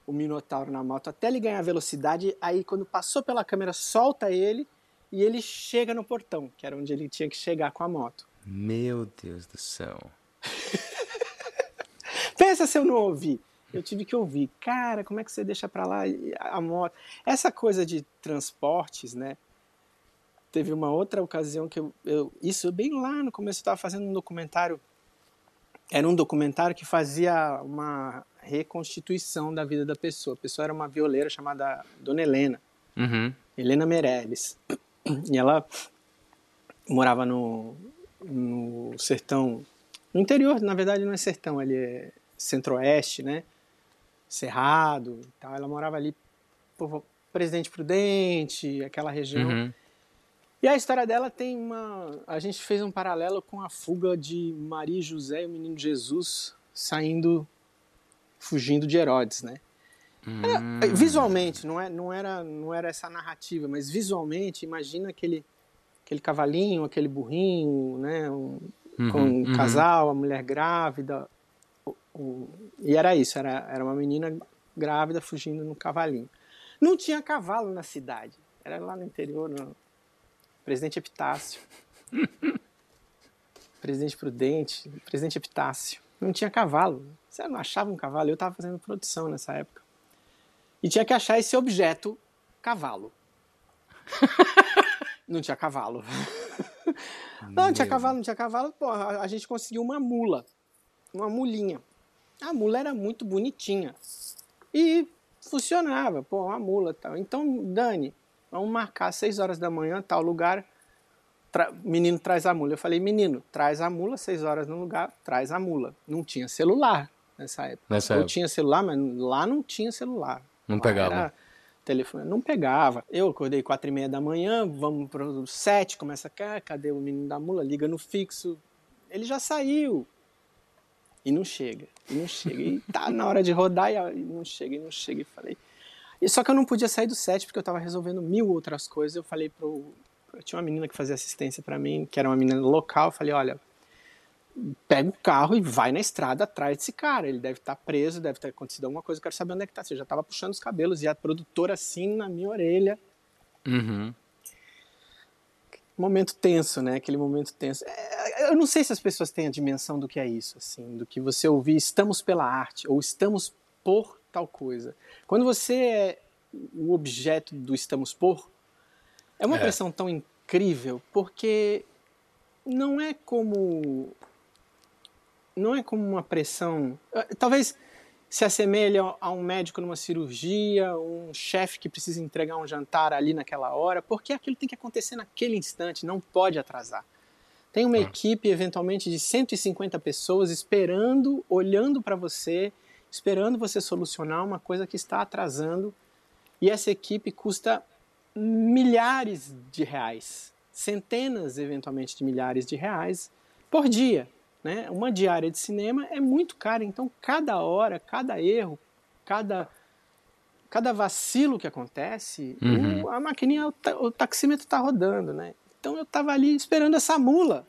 o Minotauro na moto até ele ganhar velocidade. Aí, quando passou pela câmera, solta ele e ele chega no portão, que era onde ele tinha que chegar com a moto. Meu Deus do céu. Pensa se eu não ouvi. Eu tive que ouvir. Cara, como é que você deixa para lá a moto? Essa coisa de transportes, né? Teve uma outra ocasião que eu, eu isso bem lá no começo eu estava fazendo um documentário. Era um documentário que fazia uma reconstituição da vida da pessoa. A pessoa era uma violeira chamada Dona Helena. Uhum. Helena Meirelles. E ela morava no, no sertão, no interior, na verdade não é sertão, ali é centro-oeste, né? Cerrado e tal. Ela morava ali por Presidente Prudente, aquela região. Uhum. E a história dela tem uma. A gente fez um paralelo com a fuga de Maria José e o menino Jesus saindo fugindo de Herodes, né? Hum. visualmente, não, é, não, era, não era essa narrativa, mas visualmente, imagina aquele, aquele cavalinho, aquele burrinho, né? Um, uhum, com um uhum. casal, a mulher grávida. O, o, e era isso, era, era uma menina grávida fugindo no cavalinho. Não tinha cavalo na cidade, era lá no interior, no Presidente Epitácio. Presidente Prudente, Presidente Epitácio. Não tinha cavalo. Você não achava um cavalo? Eu estava fazendo produção nessa época. E tinha que achar esse objeto cavalo. não tinha cavalo. não, não tinha cavalo, não tinha cavalo. Pô, a, a gente conseguiu uma mula. Uma mulinha. A mula era muito bonitinha. E funcionava, pô, uma mula tal. Então, Dani, vamos marcar às 6 horas da manhã, tal lugar. Tra menino traz a mula. Eu falei, menino, traz a mula, 6 horas no lugar, traz a mula. Não tinha celular nessa época. Nessa Eu época. tinha celular, mas lá não tinha celular. Não lá pegava. Telefone, não pegava. Eu acordei quatro e meia da manhã, vamos para o sete, começa a cadê o menino da mula? Liga no fixo. Ele já saiu. E não chega, e não chega. E tá na hora de rodar e não chega, e não chega. E falei. E só que eu não podia sair do set porque eu estava resolvendo mil outras coisas. Eu falei pro. Tinha uma menina que fazia assistência para mim, que era uma menina local. Eu falei: olha, pega o carro e vai na estrada atrás desse cara. Ele deve estar tá preso, deve ter acontecido alguma coisa, eu quero saber onde é que tá. Você já estava puxando os cabelos e a produtora assim na minha orelha. Uhum. Momento tenso, né? Aquele momento tenso. É, eu não sei se as pessoas têm a dimensão do que é isso, assim, do que você ouvir estamos pela arte ou estamos por tal coisa. Quando você é o objeto do estamos por, é uma é. pressão tão incrível, porque não é como não é como uma pressão. Eh, talvez se assemelhe a um médico numa cirurgia, um chefe que precisa entregar um jantar ali naquela hora, porque aquilo tem que acontecer naquele instante, não pode atrasar. Tem uma ah. equipe, eventualmente, de 150 pessoas esperando, olhando para você, esperando você solucionar uma coisa que está atrasando, e essa equipe custa milhares de reais, centenas, eventualmente, de milhares de reais por dia. Né? Uma diária de cinema é muito cara, então cada hora, cada erro, cada, cada vacilo que acontece, uhum. o, a maquininha, o taxímetro está rodando. Né? Então eu estava ali esperando essa mula.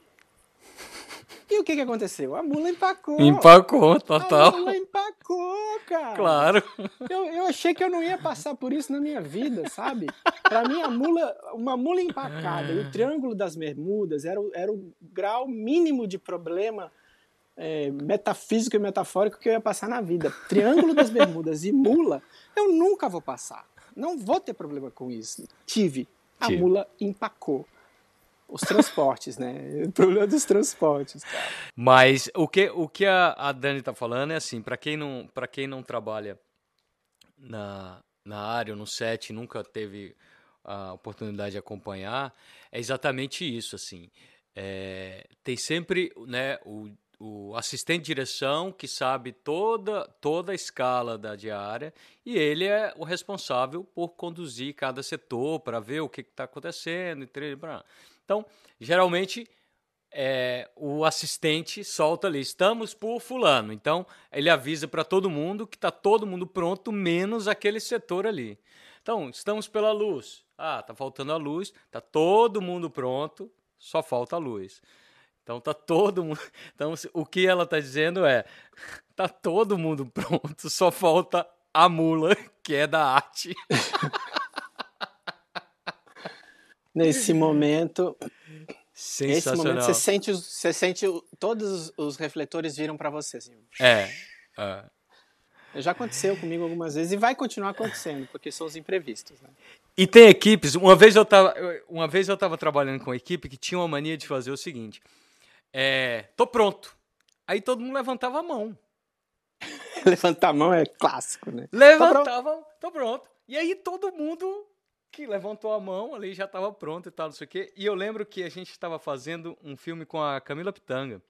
E o que, que aconteceu? A mula empacou. Empacou, total. A mula empacou, cara. Claro. Eu, eu achei que eu não ia passar por isso na minha vida, sabe? Pra mim, a mula, uma mula empacada e o Triângulo das Bermudas era, o- era o grau mínimo de problema é, metafísico e metafórico que eu ia passar na vida. Triângulo das Bermudas e mula, eu nunca vou passar. Não vou ter problema com isso. Tive. A Tive. mula empacou. Os transportes, né? O problema dos transportes, cara. Mas o que, o que a, a Dani tá falando é assim, para quem não, para quem não trabalha na, na área no set, nunca teve a oportunidade de acompanhar, é exatamente isso, assim. É, tem sempre, né, o, o assistente de direção que sabe toda, toda a escala da diária e ele é o responsável por conduzir cada setor para ver o que está acontecendo. e tre- blá. Então, geralmente, é, o assistente solta ali, estamos por fulano. Então, ele avisa para todo mundo que está todo mundo pronto, menos aquele setor ali. Então, estamos pela luz. Ah, tá faltando a luz, tá todo mundo pronto, só falta a luz. Então tá todo mundo. Então o que ela tá dizendo é, tá todo mundo pronto, só falta a mula, que é da arte. Nesse momento, Nesse momento Sensacional. você sente, os- você sente todos os- refletores viram para você. Assim. É. é. Já aconteceu comigo algumas vezes e vai continuar acontecendo, porque são os imprevistos. Né? E tem equipes, uma vez eu tava, eu- uma vez eu tava trabalhando com uma equipe que tinha uma mania de fazer o seguinte: é, tô pronto. Aí todo mundo levantava a mão. Levantar a mão é clássico, né? Levantava, tô pronto. E aí todo mundo que levantou a mão ali já estava pronto e tal, não sei o quê. E eu lembro que a gente estava fazendo um filme com a Camila Pitanga.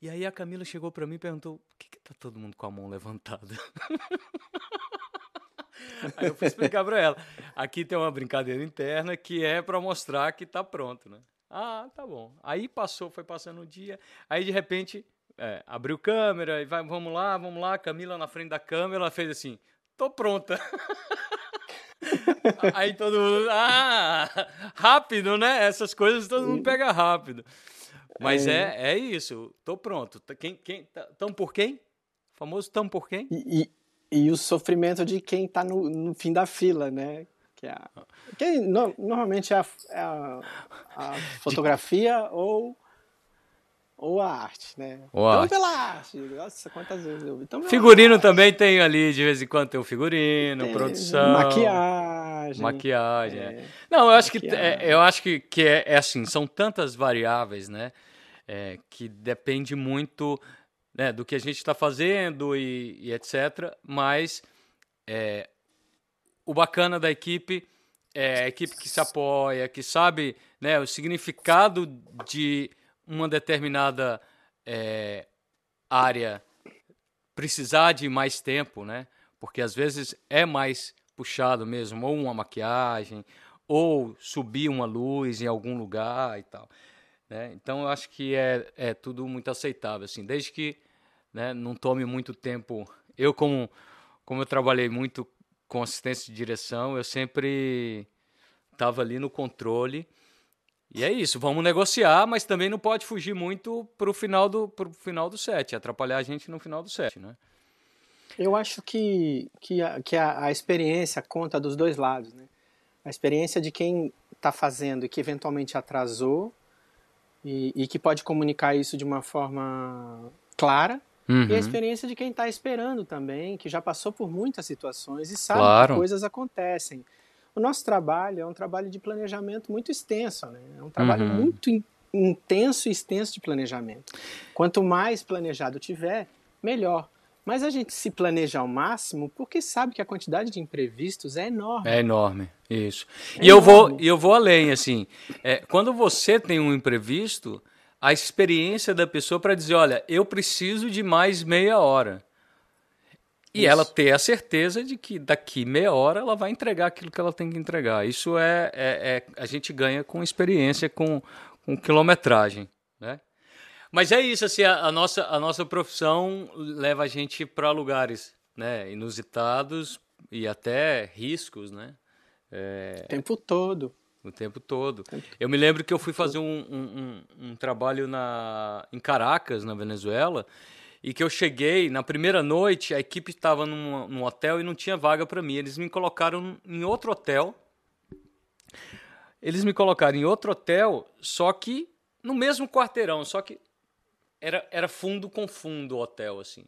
E aí a Camila chegou para mim e perguntou: por que, que tá todo mundo com a mão levantada? aí eu fui explicar para ela: aqui tem uma brincadeira interna que é para mostrar que tá pronto, né? Ah, tá bom. Aí passou, foi passando o dia. Aí de repente é, abriu câmera e vai, vamos lá, vamos lá. Camila na frente da câmera, ela fez assim: tô pronta. Aí todo mundo, ah, rápido, né? Essas coisas todo mundo pega rápido. Mas é, é isso, tô pronto. Tá- Quem, quem, tá- tão por quem? O famoso tão por quem? E, e, e o sofrimento de quem está no, no fim da fila, né? Que, é a, que no- normalmente é a, é a- a fotografia ou, ou a arte, né? Ou a Tamo arte. pela arte. Nossa, quantas vezes eu vi. Pela Figurino também tem ali, de vez em quando tem o figurino, Tem produção. Maquiagem. Maquiagem, é. é. Não, eu acho que, Maquiagem. é, eu acho que, que é, é assim, são tantas variáveis, né? é, que depende muito né, do que a gente está fazendo e, e etc. Mas é, o bacana da equipe é a equipe que se apoia, que sabe né, o significado de uma determinada é, área precisar de mais tempo, né? Porque às vezes é mais puxado mesmo, ou uma maquiagem, ou subir uma luz em algum lugar e tal. Né? Então eu acho que é, é tudo muito aceitável, assim, desde que né, não tome muito tempo. Eu, como, como eu trabalhei muito com assistência de direção, eu sempre estava ali no controle. E é isso, vamos negociar, mas também não pode fugir muito para o final do, pro final do set, atrapalhar a gente no final do set, né? Eu acho que, que, a, que a, a experiência conta dos dois lados, né? A experiência de quem está fazendo e que eventualmente atrasou e, e que pode comunicar isso de uma forma clara Uhum. e a experiência de quem está esperando também, que já passou por muitas situações e sabe Claro. que coisas acontecem. O nosso trabalho é um trabalho de planejamento muito extenso, né? É um trabalho Uhum. muito in- intenso e extenso de planejamento. Quanto mais planejado tiver, melhor. Mas a gente se planeja ao máximo porque sabe que a quantidade de imprevistos é enorme. É enorme, isso. É e eu vou, enorme. eu vou além, assim. é, quando você tem um imprevisto, a experiência da pessoa para dizer, olha, eu preciso de mais meia hora. E Isso. ela ter a certeza de que daqui meia hora ela vai entregar aquilo que ela tem que entregar. Isso é, é, é- a gente ganha com experiência, com, com quilometragem, né? Mas é isso, assim, a, a nossa, a nossa profissão leva a gente para lugares né, inusitados e até riscos, né? É, O tempo todo. O tempo todo. Eu me lembro que eu fui fazer um, um, um, um trabalho na, em Caracas, na Venezuela, e que eu cheguei, na primeira noite, a equipe estava num, num hotel e não tinha vaga para mim. Eles me colocaram em outro hotel. Eles me colocaram em outro hotel, só que no mesmo quarteirão, só que era, era fundo com fundo o hotel, assim.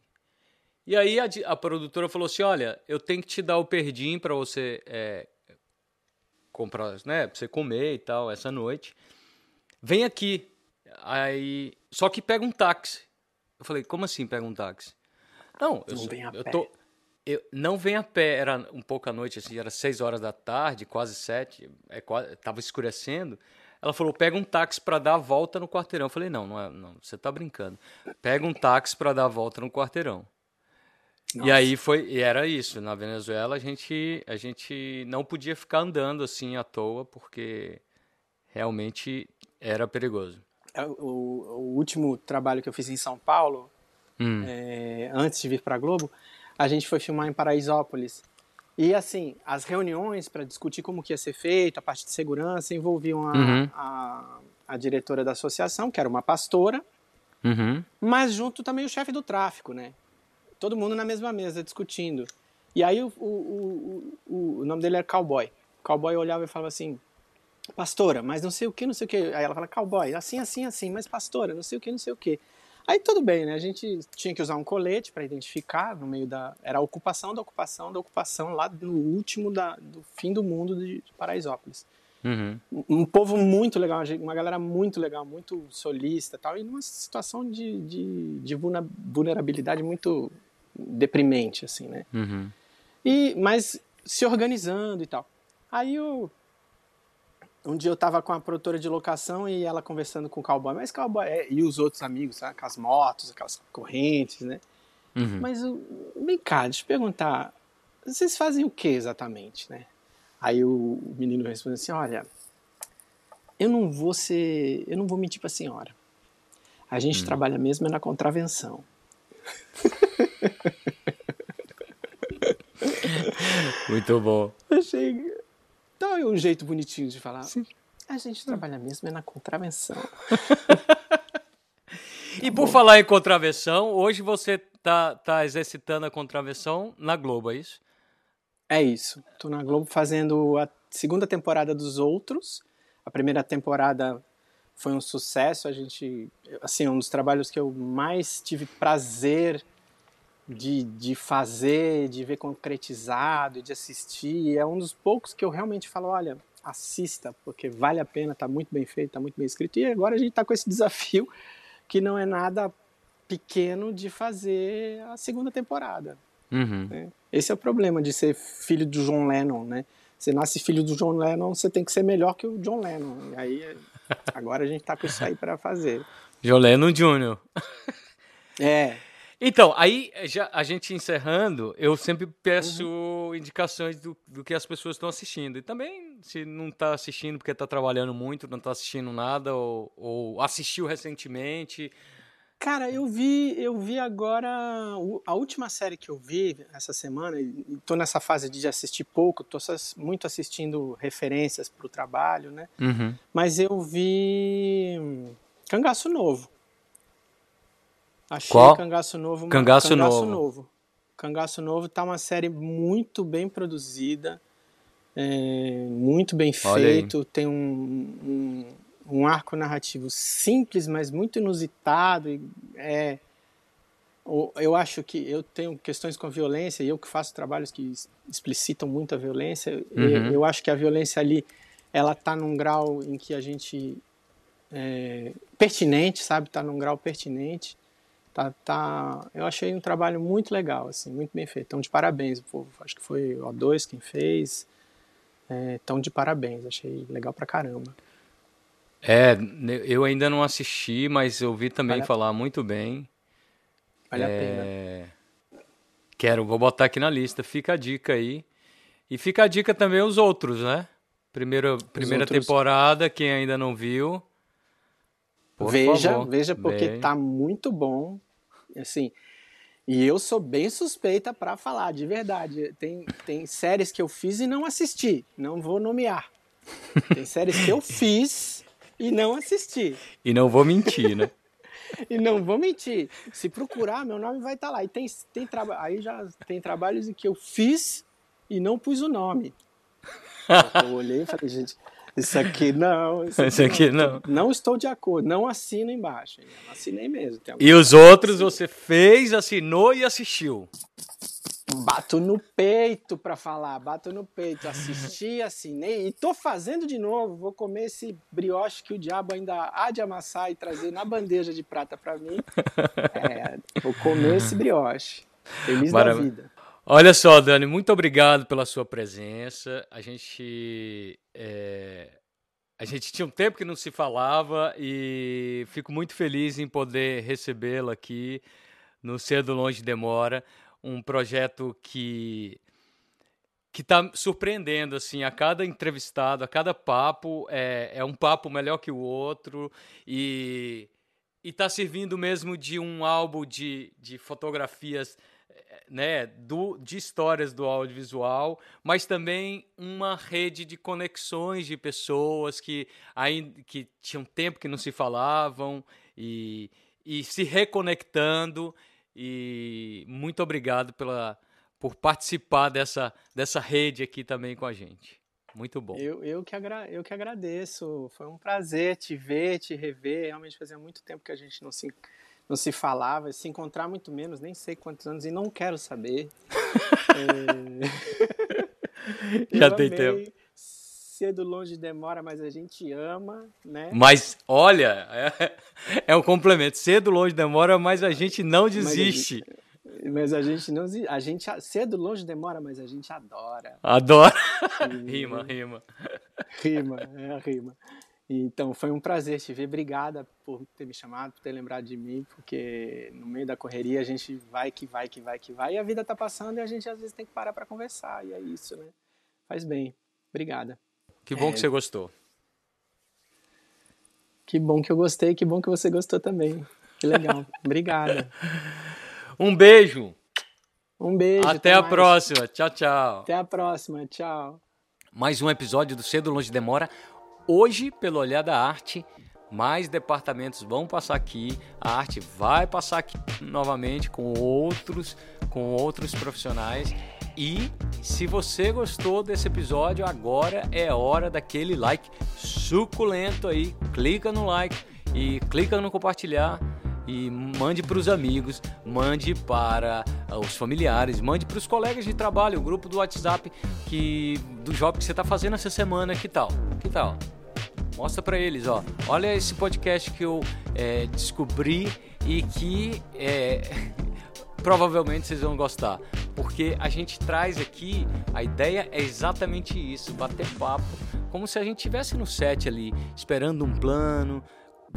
E aí a, a produtora falou assim: olha, eu tenho que te dar o perdim para você é, comprar, né, pra você comer e tal, essa noite. Vem aqui. Aí, só que pega um táxi. Eu falei, como assim pega um táxi? Não, eu, não vem a eu pé. tô eu não vem a pé, era um pouco à noite, assim, era seis horas da tarde, quase sete, é, quase, tava escurecendo. Ela falou, pega um táxi para dar a volta no quarteirão. Eu falei, não, não, é, não você tá brincando. Pega um táxi para dar a volta no quarteirão. Nossa. E aí foi, e era isso. Na Venezuela a gente, a gente não podia ficar andando assim à toa porque realmente era perigoso. É, o, o último trabalho que eu fiz em São Paulo, hum. é, antes de vir para Globo, a gente foi filmar em Paraisópolis. E assim, as reuniões para discutir como que ia ser feito, a parte de segurança, envolviam a, uhum. a, a, diretora da associação, que era uma pastora, uhum. mas junto também o chefe do tráfico, né? todo mundo na mesma mesa discutindo. E aí o, o, o, o nome dele era Cowboy. O cowboy olhava e falava assim, pastora, mas não sei o que, não sei o que. Aí ela fala, cowboy, assim, assim, assim, mas pastora, não sei o que, não sei o que. Aí tudo bem, né? A gente tinha que usar um colete para identificar no meio da. Era a ocupação da ocupação da ocupação lá no último da, do fim do mundo de Paraisópolis. Uhum. Um povo muito legal, uma galera muito legal, muito solista tal, e numa situação de, de, de vulnerabilidade muito deprimente, assim, né? Uhum. E, mas se organizando e tal. Aí eu, um dia eu tava com a produtora de locação e ela conversando com o cowboy, mas cowboy, é, e os outros amigos, sabe? com as motos, aquelas correntes, né? Uhum. Mas vem cá, deixa eu perguntar, vocês fazem o que exatamente, né? Aí o menino responde assim, olha, eu não vou ser, eu não vou mentir para a senhora. A gente uhum. trabalha mesmo é na contravenção. Muito bom. Achei. Então é um jeito bonitinho de falar. Sim. A gente trabalha mesmo é na contravenção. e por falar em contravenção, hoje você tá, tá exercitando a contravenção na Globo, é isso? É isso. Tô na Globo fazendo a segunda temporada dos Outros. A primeira temporada foi um sucesso. A gente, assim, um dos trabalhos que eu mais tive prazer de, de fazer, de ver concretizado, de assistir. É um dos poucos que eu realmente falo, olha, assista, porque vale a pena, está muito bem feito, está muito bem escrito. E agora a gente está com esse desafio que não é nada pequeno de fazer a segunda temporada. Uhum. Né? Esse é o problema de ser filho do John Lennon, né? Você nasce filho do John Lennon, você tem que ser melhor que o John Lennon. E aí, agora a gente está com isso aí para fazer. John Lennon Jr. É, então, aí já a gente encerrando, eu sempre peço uhum. indicações do, do que as pessoas estão assistindo. E também, se não está assistindo porque está trabalhando muito, não está assistindo nada, ou, ou, assistiu recentemente. Cara, eu vi, eu vi agora a última série que eu vi essa semana, e tô nessa fase de assistir pouco, tô muito assistindo referências para o trabalho, né? Uhum. Mas eu vi Cangaço Novo. Achei Qual? Cangaço Novo. Cangaço, Cangaço Novo. Novo. Cangaço Novo tá uma série muito bem produzida, é, muito bem feito, tem um, um, um, arco narrativo simples, mas muito inusitado. E, é, eu acho que eu tenho questões com violência e eu que faço trabalhos que explicitam muito a violência, uhum. eu, eu acho que a violência ali ela tá num grau em que a gente é, pertinente, sabe? Tá num grau pertinente. Tá, tá, eu achei um trabalho muito legal, assim, muito bem feito. Então, de parabéns, povo. Acho que foi o O2 quem fez. É, então, de parabéns. Achei legal pra caramba. É, eu ainda não assisti, mas eu vi também vale falar muito bem. Vale é, a pena. Quero, vou botar aqui na lista. Fica a dica aí. E fica a dica também os outros, né? Primeira, primeira outros... temporada, quem ainda não viu. veja, favor. veja, porque Bem... tá muito bom. Assim, e eu sou bem suspeita para falar, de verdade. Tem, tem séries que eu fiz e não assisti, não vou nomear. Tem séries que eu fiz e não assisti. E não vou mentir, né? e não vou mentir. Se procurar, meu nome vai estar tá lá. E tem, tem traba aí já tem trabalhos em que eu fiz e não pus o nome. Eu olhei e falei, gente, isso aqui não. Isso aqui, isso aqui não. não. Não estou de acordo. Não assino embaixo. Não assinei mesmo. E os outros você fez, assinou e assistiu. Bato no peito para falar, bato no peito, assisti, assinei e tô fazendo de novo. Vou comer esse brioche que o diabo ainda há de amassar e trazer na bandeja de prata para mim. É, vou comer esse brioche. Feliz Maravilha. da vida. Olha só, Dani, muito obrigado pela sua presença. A gente é, a gente tinha um tempo que não se falava e fico muito feliz em poder recebê-la aqui no Cedo Longe Demora um projeto que que está surpreendendo assim a cada entrevistado, a cada papo é, é um papo melhor que o outro e está servindo mesmo de um álbum de, de fotografias né, do, de histórias do audiovisual, mas também uma rede de conexões de pessoas que, ainda, que tinham tempo que não se falavam e, e se reconectando e muito obrigado pela, por participar dessa, dessa rede aqui também com a gente. Muito bom. Eu, eu, que agra, eu que agradeço. Foi um prazer te ver, te rever. Realmente fazia muito tempo que a gente não se, não se falava, se encontrar muito menos, nem sei quantos anos, e não quero saber. é... Já tem tempo cedo, longe demora, mas a gente ama, né? Mas, olha, é, é um complemento. Cedo, longe demora, mas a gente não desiste. Mas a gente, não a gente cedo, longe demora, mas a gente adora. Adora. rima, rima. Rima, é a rima. Então foi um prazer te ver. Obrigada por ter me chamado, por ter lembrado de mim, porque no meio da correria a gente vai que vai que vai que vai e a vida tá passando e a gente às vezes tem que parar para conversar e é isso, né? Faz bem. Obrigada. Que bom é... que você gostou. Que bom que eu gostei, que bom que você gostou também. Que legal. Obrigada. Um beijo. Um beijo. Até, até a mais. próxima. Tchau, tchau. Até a próxima. Tchau. Mais um episódio do Cedo Longe Demora. Hoje, pelo Olhar da Arte, mais departamentos vão passar aqui. A arte vai passar aqui novamente com outros, com outros profissionais. E se você gostou desse episódio, agora é hora daquele like suculento aí. Clica no like e clica no compartilhar e mande para os amigos, mande para os familiares, mande para os colegas de trabalho, o grupo do WhatsApp que do job que você está fazendo essa semana, que tal? Que tal? Mostra para eles, ó. Olha esse podcast que eu é, descobri e que é, provavelmente vocês vão gostar, porque a gente traz aqui, a ideia é exatamente isso, bater papo, como se a gente estivesse no set ali, esperando um plano,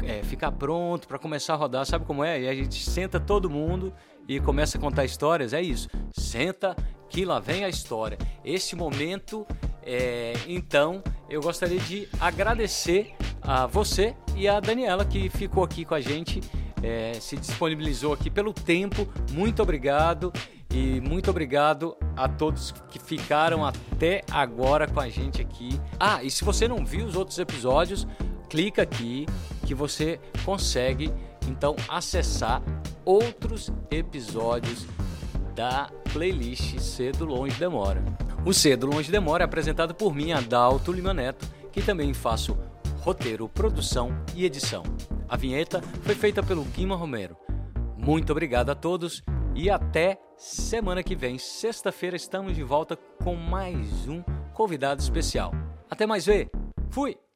é, ficar pronto para começar a rodar, sabe como é? E a gente senta todo mundo e começa a contar histórias, é isso. Senta que lá vem a história. Esse momento, é, então, eu gostaria de agradecer a você e a Daniela que ficou aqui com a gente é, se disponibilizou aqui pelo tempo. Muito obrigado e muito obrigado a todos que ficaram até agora com a gente aqui. Ah, e se você não viu os outros episódios, clica aqui que você consegue então acessar outros episódios da playlist Cedo Longe Demora. O Cedo Longe Demora é apresentado por mim, Adalto Lima Neto, que também faço roteiro, produção e edição. A vinheta foi feita pelo Guima Romero. Muito obrigado a todos e até semana que vem. Sexta-feira estamos de volta com mais um convidado especial. Até mais ver. Fui!